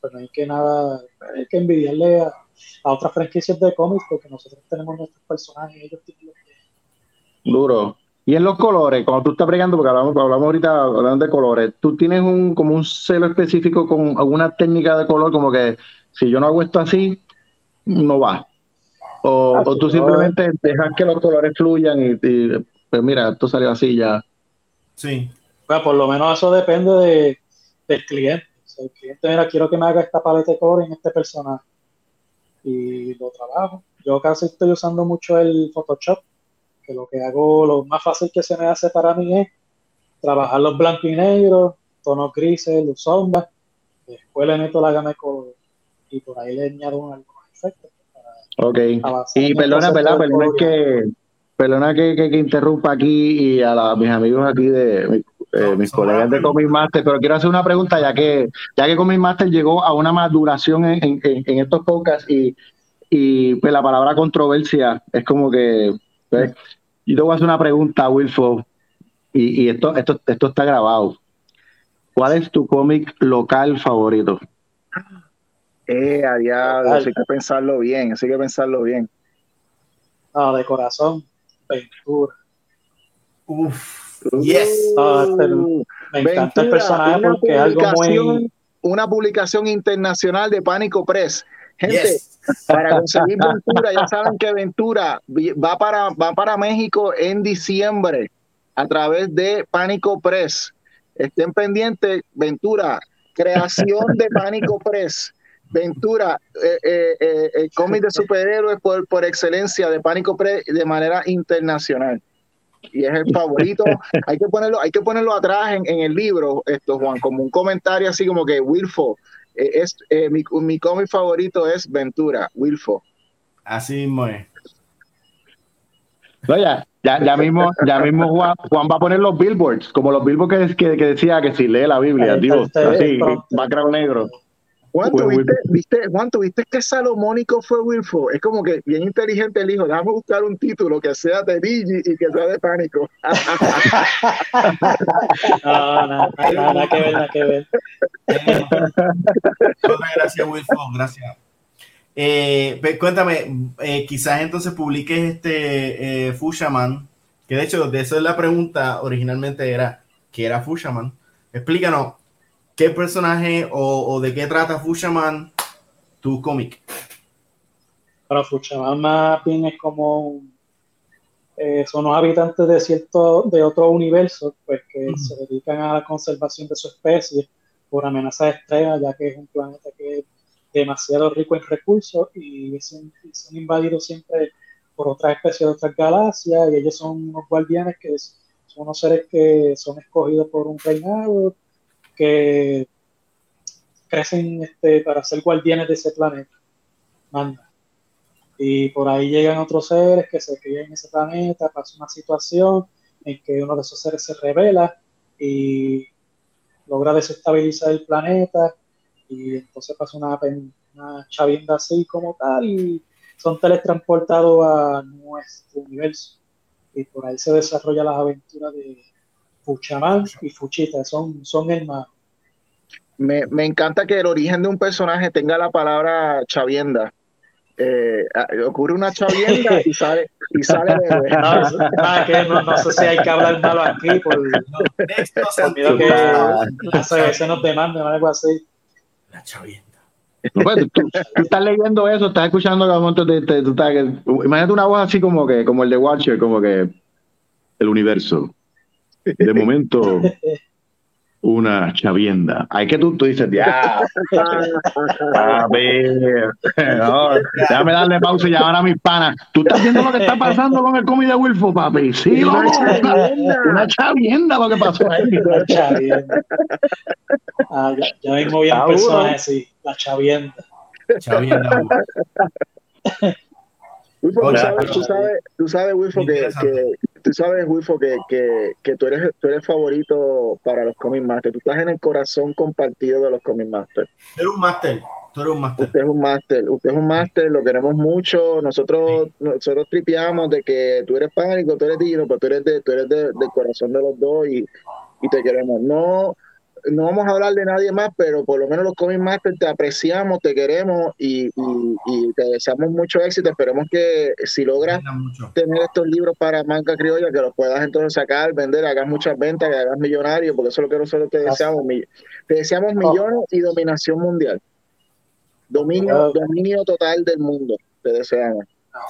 pues no hay que nada, hay que envidiarle a, otras franquicias de cómics porque nosotros tenemos nuestros personajes ellos tienen Duro. Y en los colores, cuando tú estás bregando, porque hablamos, hablamos ahorita hablando de colores, tú tienes un como un celo específico con alguna técnica de color, como que si yo no hago esto así, no va. O, ah, tú simplemente dejas que los colores fluyan y, pues mira, esto salió así ya. Sí. Bueno, por lo menos eso depende de, del cliente. el cliente, mira, quiero que me haga esta paleta de color en este personaje. Y lo trabajo. Yo casi estoy usando mucho el Photoshop, que lo que hago, lo más fácil que se me hace para mí es trabajar los blancos y negros, tonos grises, luz sombras, después le meto la gama de color y por ahí le añado algunos efectos. Ok. Y perdona, perdona, perdona que, perdona que, que, interrumpa aquí y a, mis amigos aquí de eh, mis colegas de Comic Master, pero quiero hacer una pregunta ya que ya que Comic Master llegó a una maduración en, en, estos podcasts y, y pues la palabra controversia es como que pues, yo te voy a hacer una pregunta, Wilfo, y, y esto, esto, esto está grabado. ¿Cuál es tu cómic local favorito? Eh, a diablo, hay que pensarlo bien, hay que pensarlo bien. Ah, de corazón, Ventura. Uf, yes. Este, me encanta el personaje porque es algo muy. Una publicación internacional de Pánico Press. Gente, para conseguir Ventura, ya saben que Ventura va para, va para México en diciembre a través de Pánico Press. Estén pendientes, Ventura, creación de Pánico Press. Ventura, eh, eh, eh, el cómic de superhéroes por, por excelencia de Pánico Pre de manera internacional. Y es el favorito. hay que ponerlo, hay que ponerlo atrás en, en, el libro, esto, Juan, como un comentario así como que Wilfo, es, mi, mi cómic favorito es Ventura, Wilfo. Así mismo es. No, ya, ya, mismo, ya mismo Juan, Juan, va a poner los billboards, como los billboards que, que, decía que si lee la Biblia, Dios, así, background negro. Juan, ¿tuviste, viste, Juan, ¿tuviste que salomónico fue Wilfo? Es como que bien inteligente el hijo. Déjame buscar un título que sea de Digi y que sea de pánico. no, no, nada que ver, nada que ver. gracias, Wilfo, gracias. Eh, cuéntame, eh, quizás entonces publiques este eh, Fushaman, que de hecho de eso es la pregunta originalmente era, ¿qué era Fushaman? Explícanos ¿Qué personaje o, de qué trata Fushaman tu cómic? Para Fushaman más bien es como eh, son los habitantes de cierto de otro universo pues que se dedican a la conservación de su especie por amenazas extremas ya que es un planeta que es demasiado rico en recursos y son, invadidos siempre por otras especies de otras galaxias y ellos son unos guardianes que son unos seres que son escogidos por un reinado que crecen este, para ser guardianes de ese planeta. Manda. Y por ahí llegan otros seres que se crían en ese planeta, pasa una situación en que uno de esos seres se revela y logra desestabilizar el planeta y entonces pasa una, una chavienda así como tal y son teletransportados a nuestro universo y por ahí se desarrollan las aventuras de Fuchaman y Fuchita, son, son hermanos. Me, me encanta que el origen de un personaje tenga la palabra chavienda. Eh, ah, ocurre una chavienda y sale, y sale de no, que no, sé si hay que hablar malo aquí por, miedo que no sé, se nos demanden o algo así. La chavienda. Pues, tú, estás leyendo eso, estás escuchando los montos de, de, imagínate una voz así como que, como el de Watcher, como que el universo de momento una chavienda. Hay que tú, tú dices, ya, a ver, déjame darle pausa y llamar a mis panas. ¿Tú estás viendo lo que está pasando con el cómic de Wilfo, papi? Sí, una chavienda lo que pasó ahí. Una chavienda. Ah, ya, ya mismo vi a personas así, la chavienda. Chavienda. tú sabes, tú sabes, tú sabes Wilfo, que, que, tú sabes, Wilfo, que, que, que, tú, eres, tú eres favorito para los Comic Masters. Tú estás en el corazón compartido de los Comic Masters. Eres un máster. Tú eres un máster. Usted es un máster. Usted es un máster. Lo queremos mucho. Nosotros, nosotros tripeamos de que tú eres pánico, tú eres digno, pero tú eres, de, tú eres de, del corazón de los dos y, y te queremos. No no vamos a hablar de nadie más, pero por lo menos los Comic Masters te apreciamos, te queremos y, te deseamos mucho éxito. Esperemos que si logras tener estos libros para Manca Criolla, que los puedas entonces sacar, vender, hagas muchas ventas, que hagas millonarios, porque eso es lo que nosotros te deseamos. Te deseamos oh. millones y dominación mundial. Dominio, dominio total del mundo, te deseamos.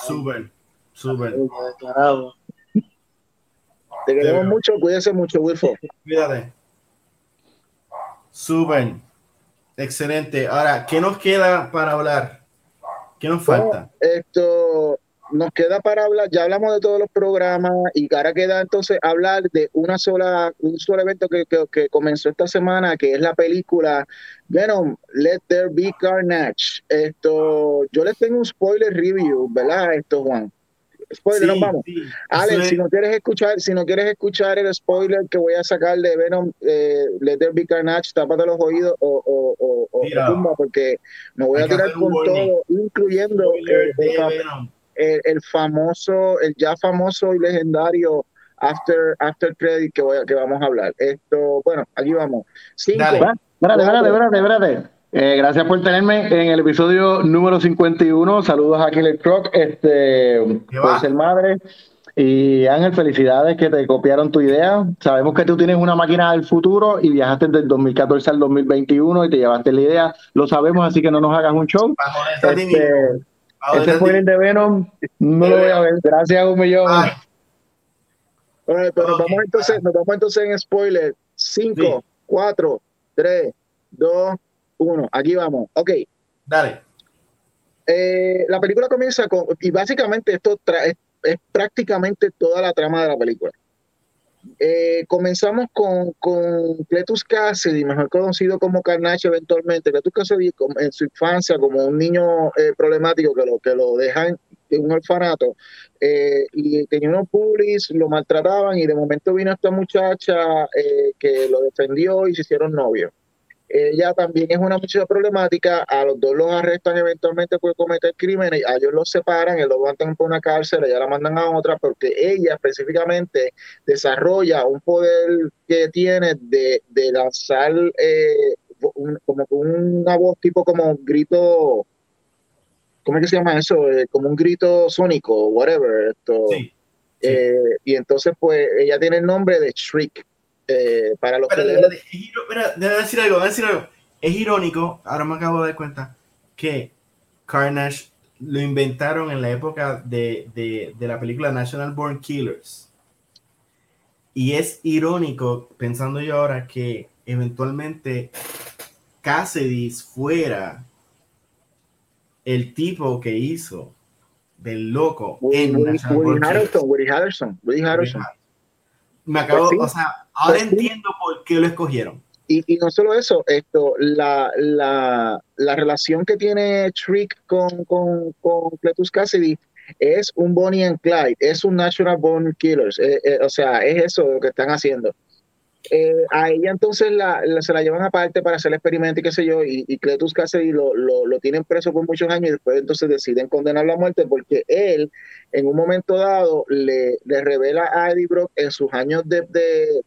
Súper, súper. Te queremos mucho, cuídense mucho, Wilfo. Cuídate. Súper. Excelente. Ahora, ¿qué nos queda para hablar? ¿Qué nos falta? esto nos queda para hablar, ya hablamos de todos los programas y ahora queda entonces hablar de una sola, un solo evento que, que, comenzó esta semana, que es la película Venom, Let There Be Carnage. Esto, yo les tengo un spoiler review, ¿verdad? Esto, Juan spoiler, nos vamos. Alex, si no quieres escuchar, si no quieres escuchar el spoiler que voy a sacar de Venom, eh, Let There Be Carnage, tápate los oídos o, o, o, tumba, porque me voy a tirar con todo, incluyendo el, el, famoso, el ya famoso y legendario After, after Credit que, voy a, que vamos a hablar. Esto, bueno, aquí vamos. Cinco, Dale. Espérate, espérate, espérate, espérate. Eh, gracias por tenerme en el episodio número 51. Saludos a Killer Croc, este, por ser madre. Y Ángel, felicidades que te copiaron tu idea. Sabemos que tú tienes una máquina del futuro y viajaste del 2014 al 2021 y te llevaste la idea. Lo sabemos, así que no nos hagas un show. Este, este fue el de Venom. No lo voy a ver. Gracias un millón. Bueno, pues nos, vamos entonces, nos vamos entonces en spoiler. 5, 4, 3, 2, uno, aquí vamos. Ok. Dale. Eh, la película comienza con, y básicamente esto es, prácticamente toda la trama de la película. Eh, comenzamos con, con Cletus Cassidy, mejor conocido como Carnage eventualmente. Cletus Cassidy en su infancia como un niño eh, problemático que lo, que lo dejan en un orfanato y tenía unos bullies, lo maltrataban y de momento vino esta muchacha que lo defendió y se hicieron novios. Ella también es una muchacha problemática, a los dos los arrestan eventualmente por cometer crímenes, a ellos los separan, ellos los mandan por una cárcel, ella la mandan a otra porque ella específicamente desarrolla un poder que tiene de, de lanzar eh, como una voz tipo como un grito, ¿cómo es que se llama eso? Eh, como un grito sónico, whatever. Esto. Eh, y entonces pues ella tiene el nombre de Shriek eh, para los decir algo, decir algo. Es irónico, ahora me acabo de dar cuenta, que Carnage lo inventaron en la época de, de, de la película National Born Killers. Y es irónico, pensando yo ahora, que eventualmente Cassidy fuera el tipo que hizo del loco en National Born Harrison, Me acabo, pues o sea, Ahora entiendo por qué lo escogieron. Y, y, no solo eso, esto, la, la, la relación que tiene Trick con, con, con Cletus Cassidy es un Bonnie and Clyde, es un Natural Born Killers, eh, eh, o sea, es eso lo que están haciendo. Eh, a ella entonces la, se la llevan aparte para hacer el experimento y qué sé yo, y, y Cletus Cassidy lo, lo, lo, tienen preso por muchos años y después entonces deciden condenarlo a muerte porque él en un momento dado le, le revela a Eddie Brock en sus años de,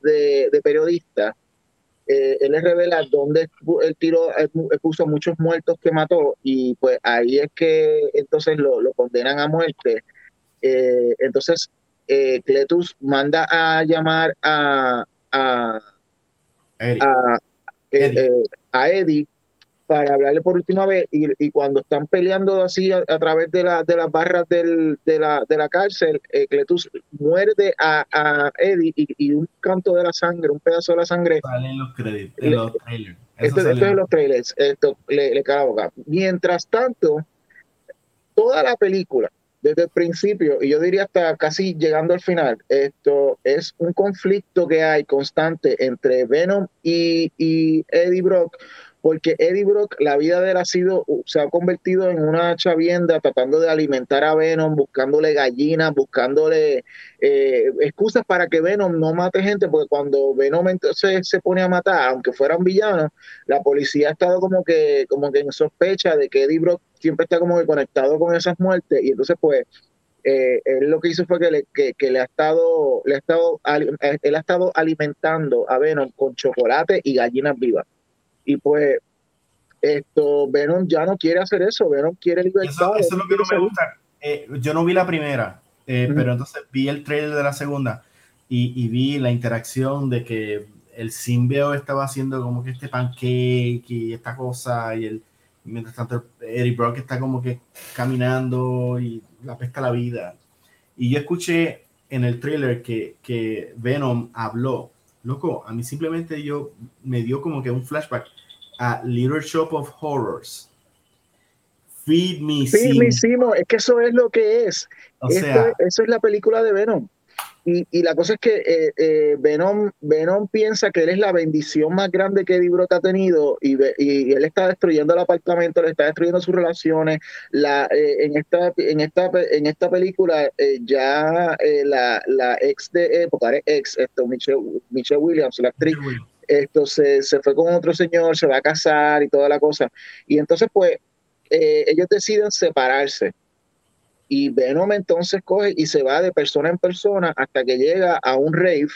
de, de, periodista, eh, él le revela dónde él tiró, él puso muchos muertos que mató y pues ahí es que entonces lo, lo condenan a muerte. Eh, entonces Cletus manda a llamar a a, Eddie. Eh, a, Eddie. para hablarle por última vez y, cuando están peleando así a, través de, la, de las barras del, de, la, de la cárcel, eh, Cletus muerde a, a Eddie y, un canto de la sangre, un pedazo de la sangre. Salen los créditos, de los trailers. Esto, esto es los trailers, esto le, le cae la boca. Mientras tanto, toda la película desde el principio, y yo diría hasta casi llegando al final, esto es un conflicto que hay constante entre Venom y, y Eddie Brock, porque Eddie Brock, la vida de él ha sido, se ha convertido en una chavienda tratando de alimentar a Venom, buscándole gallinas, buscándole eh, excusas para que Venom no mate gente, porque cuando Venom entonces se pone a matar, aunque fuera un villano, la policía ha estado como que, como que en sospecha de que Eddie Brock siempre está como que conectado con esas muertes, y entonces pues eh, él lo que hizo fue que le, que, le ha estado, le ha estado, él ha estado alimentando a Venom con chocolate y gallinas vivas. Y pues esto Venom ya no quiere hacer eso, Venom quiere libertad. Eso, es lo que no me gusta. Eh, yo no vi la primera, eh, pero entonces vi el trailer de la segunda y, vi la interacción de que el simbio estaba haciendo como que este pancake y esta cosa y el mientras tanto Eddie Brock está como que caminando y la pesca la vida. Y yo escuché en el trailer que, que Venom habló. Loco, a mí simplemente yo me dio como que un flashback a Little Shop of Horrors. Feed Me Feed Me Simo. Es que eso es lo que es. eso es la película de Venom. Y, la cosa es que eh, eh, Venom, Venom piensa que él es la bendición más grande que Eddie Brock ha tenido y, y, él está destruyendo el apartamento, le está destruyendo sus relaciones. La, eh, en, esta, en, esta, en esta película ya la, la, ex de época, ex, esto, Michelle, Michelle Williams, la actriz, esto se, se, fue con otro señor, se va a casar y toda la cosa. Y entonces pues ellos deciden separarse y Venom entonces coge y se va de persona en persona hasta que llega a un rave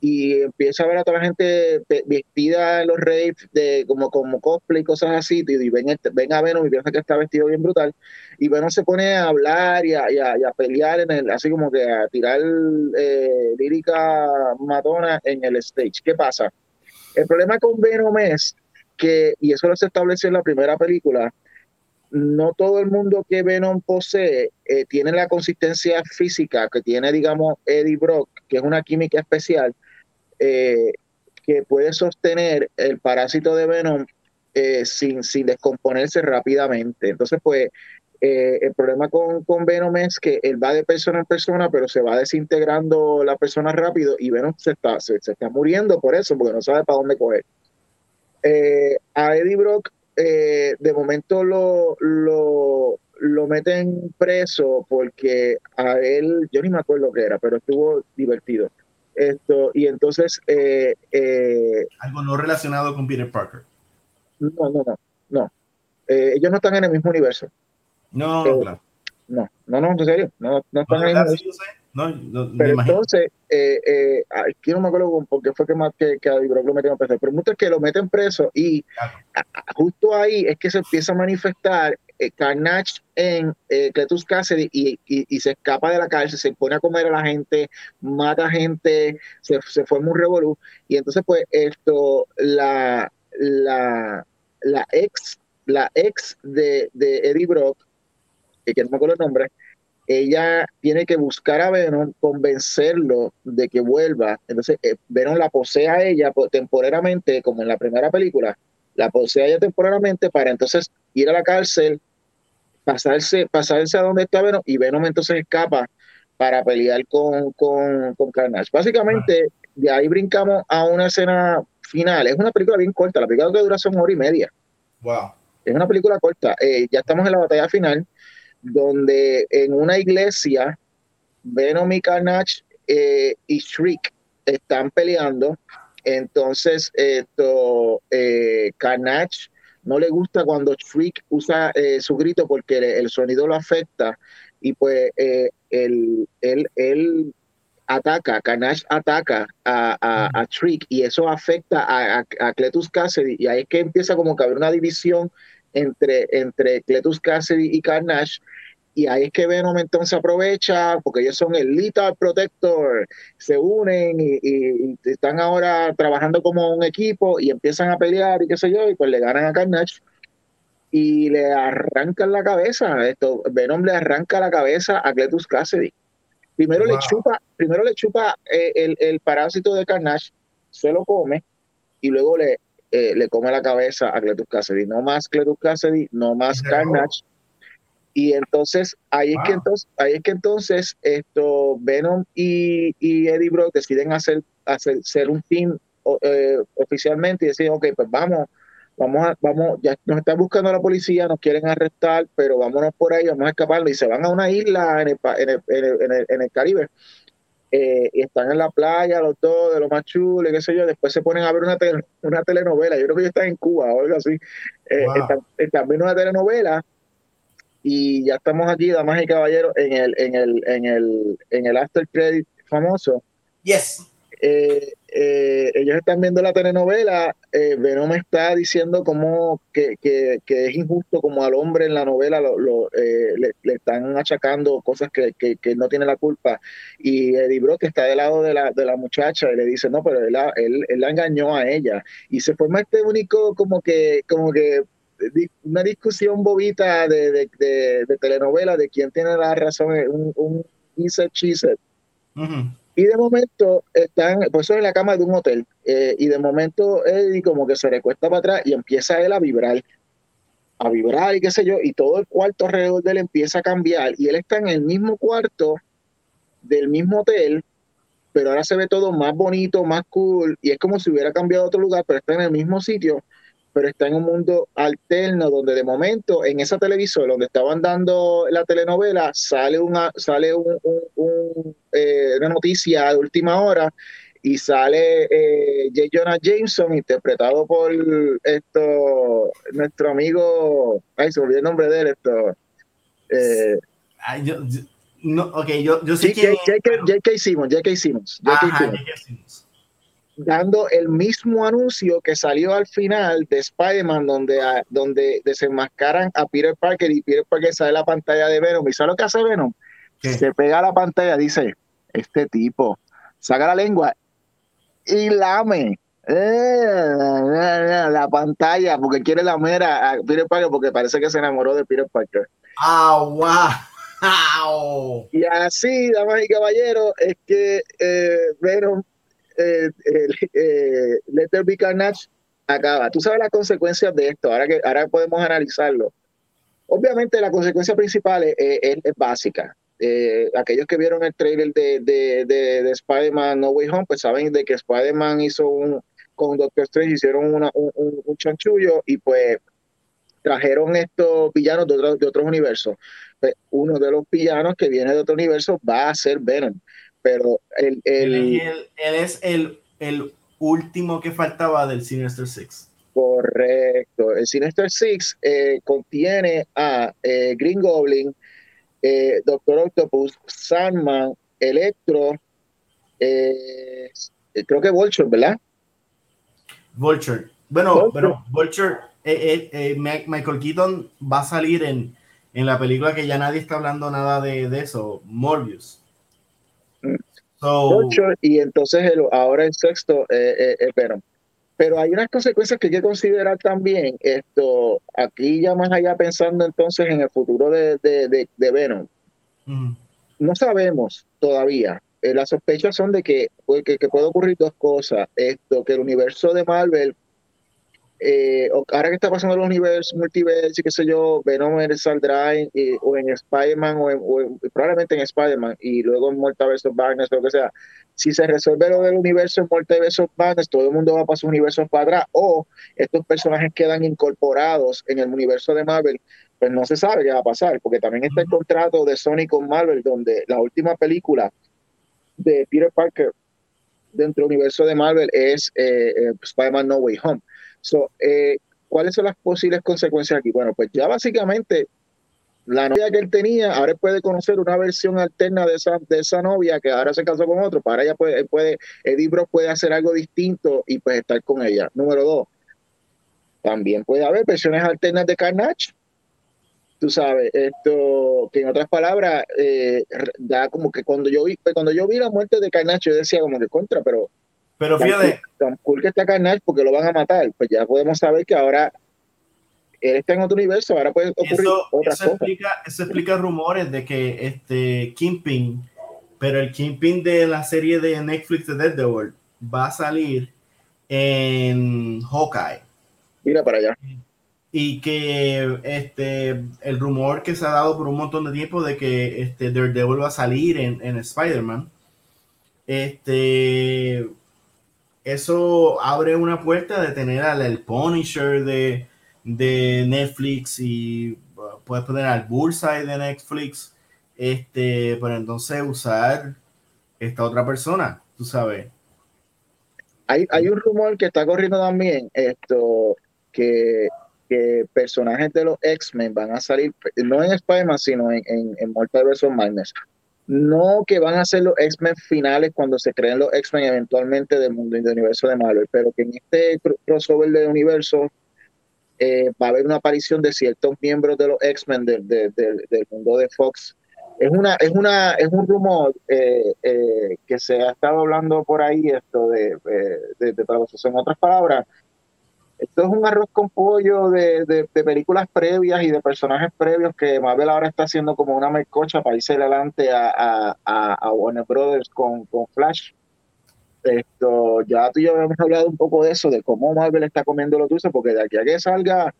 y empieza a ver a toda la gente vestida en los raves de como, como cosplay y cosas así, y ven, este, ven a Venom y piensa que está vestido bien brutal, y Venom se pone a hablar y a, a, pelear, en el, así como que a tirar eh, lírica matona en el stage. ¿Qué pasa? El problema con Venom es que, y eso lo se estableció en la primera película, no todo el mundo que Venom posee eh, tiene la consistencia física que tiene, digamos, Eddie Brock, que es una química especial, eh, que puede sostener el parásito de Venom eh, sin, sin descomponerse rápidamente. Entonces, pues, el problema con, con, Venom es que él va de persona en persona, pero se va desintegrando la persona rápido y Venom se está, se, está muriendo por eso, porque no sabe para dónde coger. a Eddie Brock eh, de momento lo, lo, lo, meten preso porque a él, yo ni me acuerdo qué era, pero estuvo divertido. Esto, y entonces... Eh, eh, Algo no relacionado con Peter Parker. No, no, no, no. ellos no están en el mismo universo. No, claro. No, no, no, en serio, no, no están en el mismo universo. No, pero entonces, eh, eh, aquí no me acuerdo por qué fue que, más, que, que a lo metieron preso, pero muchos que lo meten preso y justo ahí es que se empieza a manifestar eh, Carnage en eh, Cletus Cassidy y, y, se escapa de la cárcel, se pone a comer a la gente, mata gente, se, se forma un revolú y entonces pues esto, la, la, la ex, la ex de, de Eddie Brock, que no me acuerdo el nombre, ella tiene que buscar a Venom, convencerlo de que vuelva. Entonces, eh, Venom la posee a ella temporalmente, como en la primera película, la posee a ella temporalmente para entonces ir a la cárcel, pasarse, pasarse a donde está Venom y Venom entonces escapa para pelear con, con, con Carnage. Básicamente, de ahí brincamos a una escena final. Es una película bien corta, la película que dura son una hora y media. Wow. Es una película corta. Eh, ya estamos en la batalla final donde en una iglesia Venom y Carnage eh, y Shriek están peleando. Entonces, esto, eh, Carnage no le gusta cuando Shriek usa eh, su grito porque el, sonido lo afecta y pues él, él, ataca, Carnage ataca a, a, Shriek y eso afecta a, a, Cletus Cassidy y ahí es que empieza como que haber una división entre, entre Cletus Cassidy y Carnage. Y ahí es que Venom entonces aprovecha, porque ellos son el Lethal Protector, se unen y, están ahora trabajando como un equipo y empiezan a pelear y qué sé yo, y pues le ganan a Carnage y le arrancan la cabeza. Esto, Venom le arranca la cabeza a Cletus Cassidy. Primero le chupa, primero le chupa eh, el, el, parásito de Carnage, se lo come y luego le, eh, le come la cabeza a Cletus Cassidy. No más Cletus Cassidy, no más Carnage. Y entonces, ahí es que entonces, ahí es que entonces esto, Venom y, Eddie Brock deciden hacer, hacer ser un team eh, oficialmente y deciden, ok, pues vamos, vamos a, vamos, ya nos está buscando la policía, nos quieren arrestar, pero vámonos por ahí, vamos a escapar y se van a una isla en el, en el, en el, en el Caribe eh, y están en la playa los dos, de lo más chulo, qué sé yo, después se ponen a ver una, una telenovela, yo creo que ellos están en Cuba o algo así, eh, están, viendo una telenovela Y ya estamos aquí, damas y caballeros, en el, en el, en el, en el after credit famoso. Yes. Eh, eh, ellos están viendo la telenovela, eh, Venom está diciendo como que, que, es injusto como al hombre en la novela eh, le, están achacando cosas que, que, no tiene la culpa. Y Eddie Brock está del lado de la, de la muchacha y le dice, no, pero él, él, él la engañó a ella. Y se forma este único como que, como que una discusión bobita de, de, de, de telenovela de quién tiene la razón, un, un he said. Uh. Y de momento están, pues eso en la cama de un hotel, eh, y de momento Eddie como que se recuesta para atrás y empieza él a vibrar, a vibrar y qué sé yo, y todo el cuarto alrededor de él empieza a cambiar, y él está en el mismo cuarto del mismo hotel, pero ahora se ve todo más bonito, más cool, y es como si hubiera cambiado a otro lugar, pero está en el mismo sitio, pero está en un mundo alterno donde de momento en esa televisor donde estaban dando la telenovela sale una sale un, un, un, eh, una noticia de última hora y sale eh, J. Jonah Jameson interpretado por esto nuestro amigo ay se me olvidó el nombre de él esto eh, ay, yo, yo, no, okay, yo, yo sé J.K. Simmons J.K. Simmons J.K. Simmons dando el mismo anuncio que salió al final de Spider-Man, donde, donde desenmascaran a Peter Parker y Peter Parker sale a la pantalla de Venom. ¿Y sabe lo que hace Venom? ¿Qué? Se pega a la pantalla, dice, este tipo, saca la lengua y lame eh, la pantalla porque quiere lamer a Peter Parker porque parece que se enamoró de Peter Parker. ¡Ah, wow! Y así, damas y caballeros, es que eh, Venom eh, eh, Let Be Carnage acaba. Tú sabes las consecuencias de esto, ahora que ahora podemos analizarlo. Obviamente la consecuencia principal es, básica. Eh, aquellos que vieron el trailer de, de, de, de Spider-Man No Way Home, pues saben de que Spider-Man hizo un, con Doctor Strange hicieron un, un, chanchullo y pues trajeron estos villanos de, otro, de otros universos. Pues, uno de los villanos que viene de otro universo va a ser Venom pero el, el, él, es el, el, último que faltaba del Sinister Six. Correcto. El Sinister Six eh, contiene a eh, Green Goblin, eh, Doctor Octopus, Sandman, Electro, creo que Vulture, ¿verdad? Vulture. Bueno, Vulture. pero Vulture, eh, Michael Keaton va a salir en, en la película que ya nadie está hablando nada de, de eso, Morbius. So, ocho, y entonces el, ahora el sexto eh, eh, Venom. Pero hay unas consecuencias que hay que considerar también. Esto, aquí ya más allá pensando entonces en el futuro de, de, de, de Venom. Mm. No sabemos todavía. Eh, las sospechas son de que, que, que, puede ocurrir dos cosas. Esto, que el universo de Marvel eh, ahora que está pasando los universos, multiversos y qué sé yo, Venom saldrá en, eh, o en Spider-Man o, o en, probablemente en Spider-Man y luego en of Madness o lo que sea. Si se resuelve lo del universo en Multiverse of Madness, todo el mundo va a pasar universos para atrás o estos personajes quedan incorporados en el universo de Marvel, pues no se sabe qué va a pasar, porque también está el contrato de Sony con Marvel, donde la última película de Peter Parker dentro del universo de Marvel es eh, eh, Spider-Man No Way Home. So, eh, ¿Cuáles son las posibles consecuencias aquí? Bueno, pues ya básicamente la novia que él tenía, ahora puede conocer una versión alterna de esa, de esa novia que ahora se casó con otro, para ella puede, puede Eddie Brock puede hacer algo distinto y pues estar con ella. Número dos, también puede haber versiones alternas de Carnage. Tú sabes, esto, que en otras palabras, eh, da como que cuando yo vi, cuando yo vi la muerte de Carnage, yo decía como que contra, pero pero fíjate. Tan cool que está Carnage porque lo van a matar. Pues ya podemos saber que ahora él está en otro universo, ahora puede ocurrir eso, otra eso explica, eso explica rumores de que este Kingpin, pero el Kingpin de la serie de Netflix de Daredevil va a salir en Hawkeye. Mira para allá. Y que este el rumor que se ha dado por un montón de tiempo de que este Daredevil va a salir en, en Spider-Man. Este eso abre una puerta de tener al el Punisher de, de Netflix y uh, puedes poner al Bullseye de Netflix, este, pero entonces usar esta otra persona, tú sabes. Hay, hay un rumor que está corriendo también, esto, que, que personajes de los X-Men van a salir, no en Spider-Man, sino en, en, en Multiverse of Madness. No que van a ser los X-Men finales cuando se creen los X-Men eventualmente del mundo del universo de Marvel, pero que en este crossover de universo eh, va a haber una aparición de ciertos miembros de los X-Men del mundo de Fox. Es una, es una, es un rumor eh, eh, que se ha estado hablando por ahí esto de, de, de, en otras palabras, esto es un arroz con pollo de, de, películas previas y de personajes previos que Marvel ahora está haciendo como una mercocha para irse adelante a, a, a Warner Brothers con, con, Flash. Esto, ya tú y yo habíamos hablado un poco de eso, de cómo Marvel está comiendo lo dulce, porque de aquí a que salga,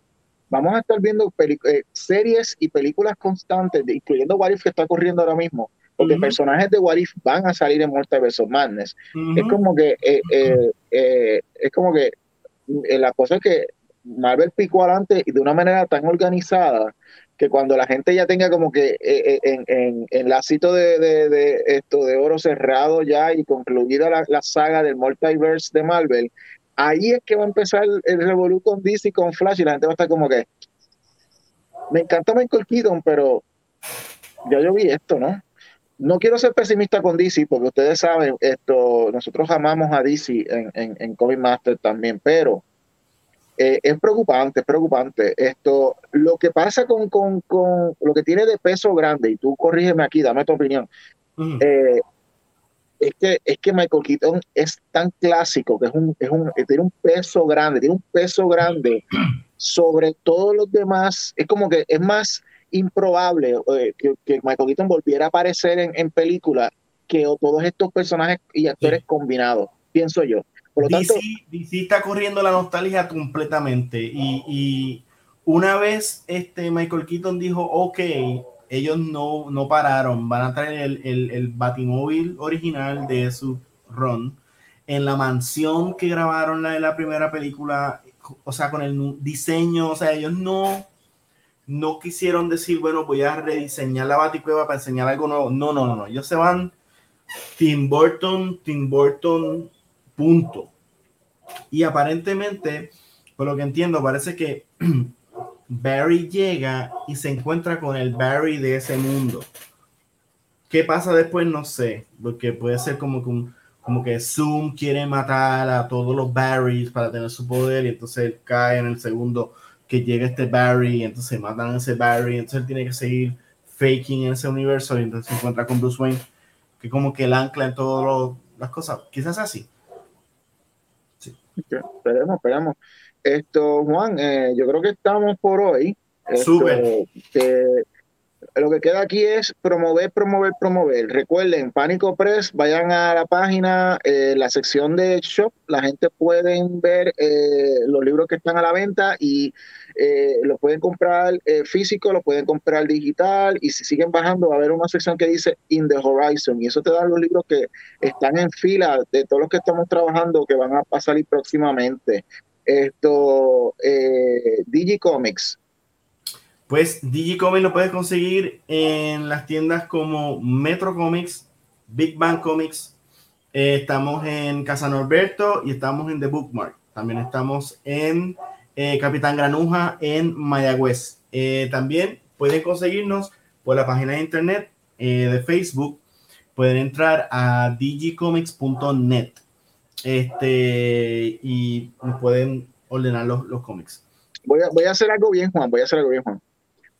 vamos a estar viendo eh, series y películas constantes, incluyendo What If que está corriendo ahora mismo, porque personajes de What If van a salir en Multiverse of Madness. Es como que, eh, eh, es como que eh, la cosa es que Marvel picó adelante y de una manera tan organizada que cuando la gente ya tenga como que eh, eh, en, en, en lacito de, de, esto de oro cerrado ya y concluida la, saga del multiverse de Marvel, ahí es que va a empezar el revolú con DC con Flash y la gente va a estar como que me encanta Michael Keaton, pero ya yo vi esto, ¿no? No quiero ser pesimista con DC, porque ustedes saben, esto, nosotros amamos a DC en, en, en Comic Master también, pero eh, es preocupante, es preocupante. Esto, lo que pasa con, con, con, lo que tiene de peso grande, y tú corrígeme aquí, dame tu opinión, eh, es, que, es que Michael Keaton es tan clásico, que es un, es un, tiene un peso grande, tiene un peso grande sobre todos los demás, es como que es más improbable eh, que, Michael Keaton volviera a aparecer en, en películas que todos estos personajes y actores combinados, pienso yo. Por lo DC, DC, está corriendo la nostalgia completamente y, y, una vez este Michael Keaton dijo, ok, ellos no, no pararon, van a traer el, el, el Batimóvil original de su run en la mansión que grabaron la de la primera película, o sea, con el diseño, o sea, ellos no no quisieron decir, bueno, voy a rediseñar la Baticueva para enseñar algo nuevo. No, no, no, no. Ellos se van Tim Burton, Tim Burton, punto. Y aparentemente, por lo que entiendo, parece que Barry llega y se encuentra con el Barry de ese mundo. ¿Qué pasa después? No sé, porque puede ser como que, como que Zoom quiere matar a todos los Barrys para tener su poder y entonces cae en el segundo que llega este Barry, entonces matan a ese Barry, entonces él tiene que seguir faking en ese universo y entonces se encuentra con Bruce Wayne, que como que el ancla en todas las cosas, quizás así. Sí. esperemos, esperemos. Esto, Juan, eh, yo creo que estamos por hoy. Sube lo que queda aquí es promover, promover, promover. Recuerden, Pánico Press, vayan a la página, eh, la sección de shop, la gente puede ver eh, los libros que están a la venta y eh, los pueden comprar físico, los pueden comprar digital y si siguen bajando va a haber una sección que dice In the Horizon y eso te da los libros que están en fila de todos los que estamos trabajando que van a, salir próximamente. Esto, Digicomics, pues Digicomics lo puedes conseguir en las tiendas como Metro Comics, Big Bang Comics. Eh, estamos en Casa Norberto y estamos en The Bookmark. También estamos en eh, Capitán Granuja en Mayagüez. Eh, también pueden conseguirnos por la página de internet de Facebook. Pueden entrar a digicomics.net este, y pueden ordenar los, los cómics. Voy a, voy a hacer algo bien, Juan. Voy a hacer algo bien, Juan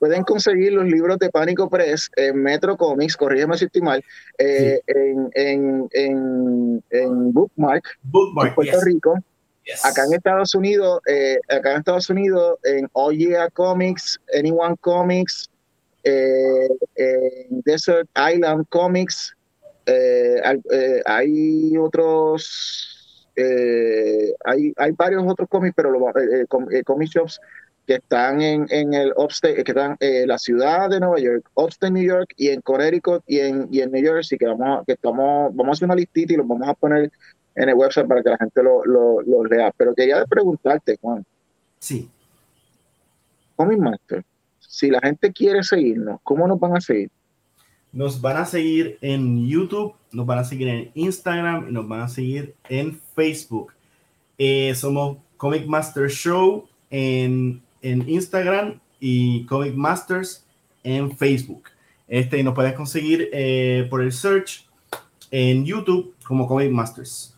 pueden conseguir los libros de Pánico Press en Metro Comics, corrígeme si estoy mal, eh, en, en, en, en, Bookmark, Bookmark Puerto Rico. Acá en Estados Unidos, eh, acá en Estados Unidos, en Oye Comics, Anyone Comics, eh, en Desert Island Comics, hay otros, hay, hay varios otros cómics, pero los comic shops que están en, el upstate, que están en eh, la ciudad de Nueva York, upstate New York y en Connecticut y en, y en New Jersey, que vamos, que estamos, vamos a hacer una listita y los vamos a poner en el website para que la gente lo, lo, lea. Pero quería preguntarte, Juan. Sí. Comic Master, si la gente quiere seguirnos, ¿cómo nos van a seguir? Nos van a seguir en YouTube, nos van a seguir en Instagram y nos van a seguir en Facebook. Eh, somos Comic Master Show en en Instagram y Comic Masters en Facebook. Este, y nos puedes conseguir eh, por el search en YouTube como Comic Masters.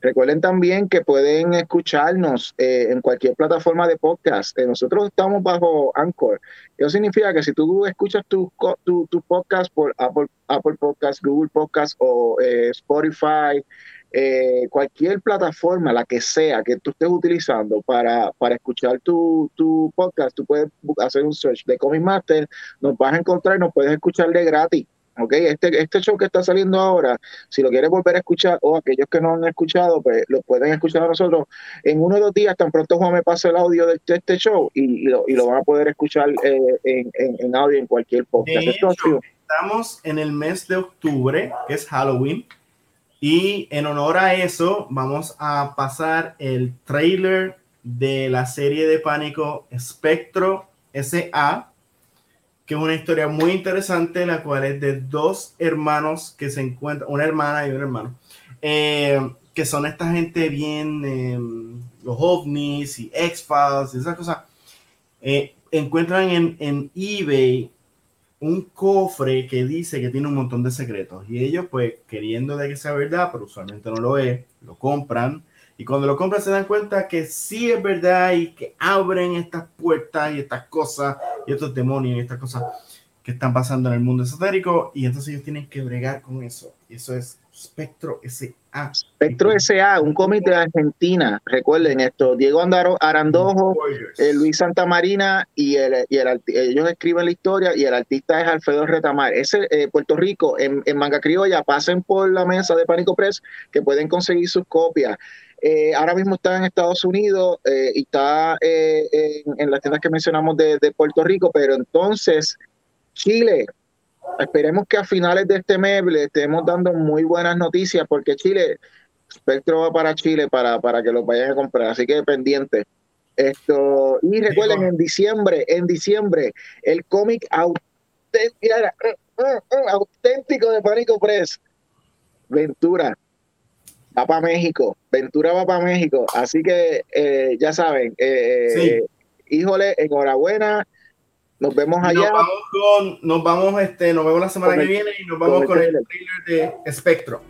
Recuerden también que pueden escucharnos eh, en cualquier plataforma de podcast. Eh, nosotros estamos bajo Anchor. Eso significa que si tú escuchas tu, tu, podcast por Apple, Apple Podcast, Google Podcast o eh, Spotify, cualquier plataforma, la que sea que tú estés utilizando para, para escuchar tu, tu podcast, tú puedes hacer un search de Comic Master, nos vas a encontrar y nos puedes escuchar de gratis. ¿Ok? Este, este show que está saliendo ahora, si lo quieres volver a escuchar, o aquellos que no han escuchado, pues lo pueden escuchar a nosotros en uno o dos días, tan pronto Juan me pase el audio de, este show y, lo, y, lo, van a poder escuchar eh, en, en, audio en cualquier podcast. estamos en el mes de octubre, que es Halloween, y en honor a eso vamos a pasar el trailer de la serie de pánico Spectro SA que es una historia muy interesante, la cual es de dos hermanos que se encuentran, una hermana y un hermano, eh, que son esta gente bien, eh, los ovnis y X-Files y esas cosas, eh, encuentran en, en eBay un cofre que dice que tiene un montón de secretos. Y ellos pues queriendo de que sea verdad, pero usualmente no lo es, lo compran y cuando lo compran se dan cuenta que sí es verdad y que abren estas puertas y estas cosas y estos demonios y estas cosas que están pasando en el mundo esotérico y entonces ellos tienen que bregar con eso. Y eso es Spectro SA. Spectro SA, un cómic de Argentina. Recuerden esto, Diego Andaro, Arandojo, eh, Luis Santamarina y, el, y el, ellos escriben la historia y el artista es Alfredo Retamar. Ese eh, Puerto Rico, en, en Manga Criolla, pasen por la mesa de Pánico Press que pueden conseguir sus copias. Eh, ahora mismo está en Estados Unidos eh, y está eh, en, las tiendas que mencionamos de, Puerto Rico, pero entonces Chile, esperemos que a finales de este mes le estemos dando muy buenas noticias porque Chile, Spectro va para Chile para, para que lo vayan a comprar, así que pendiente. Esto, y recuerden, en diciembre, en diciembre, el cómic auténtico de Pánico Press, Ventura, va para México, Ventura va para México, así que eh, ya saben, eh, eh, híjole, enhorabuena, nos vemos allá. Nos vamos, con, nos vamos, este, nos vemos la semana que viene y nos vamos con el, con trailer de Spectrum.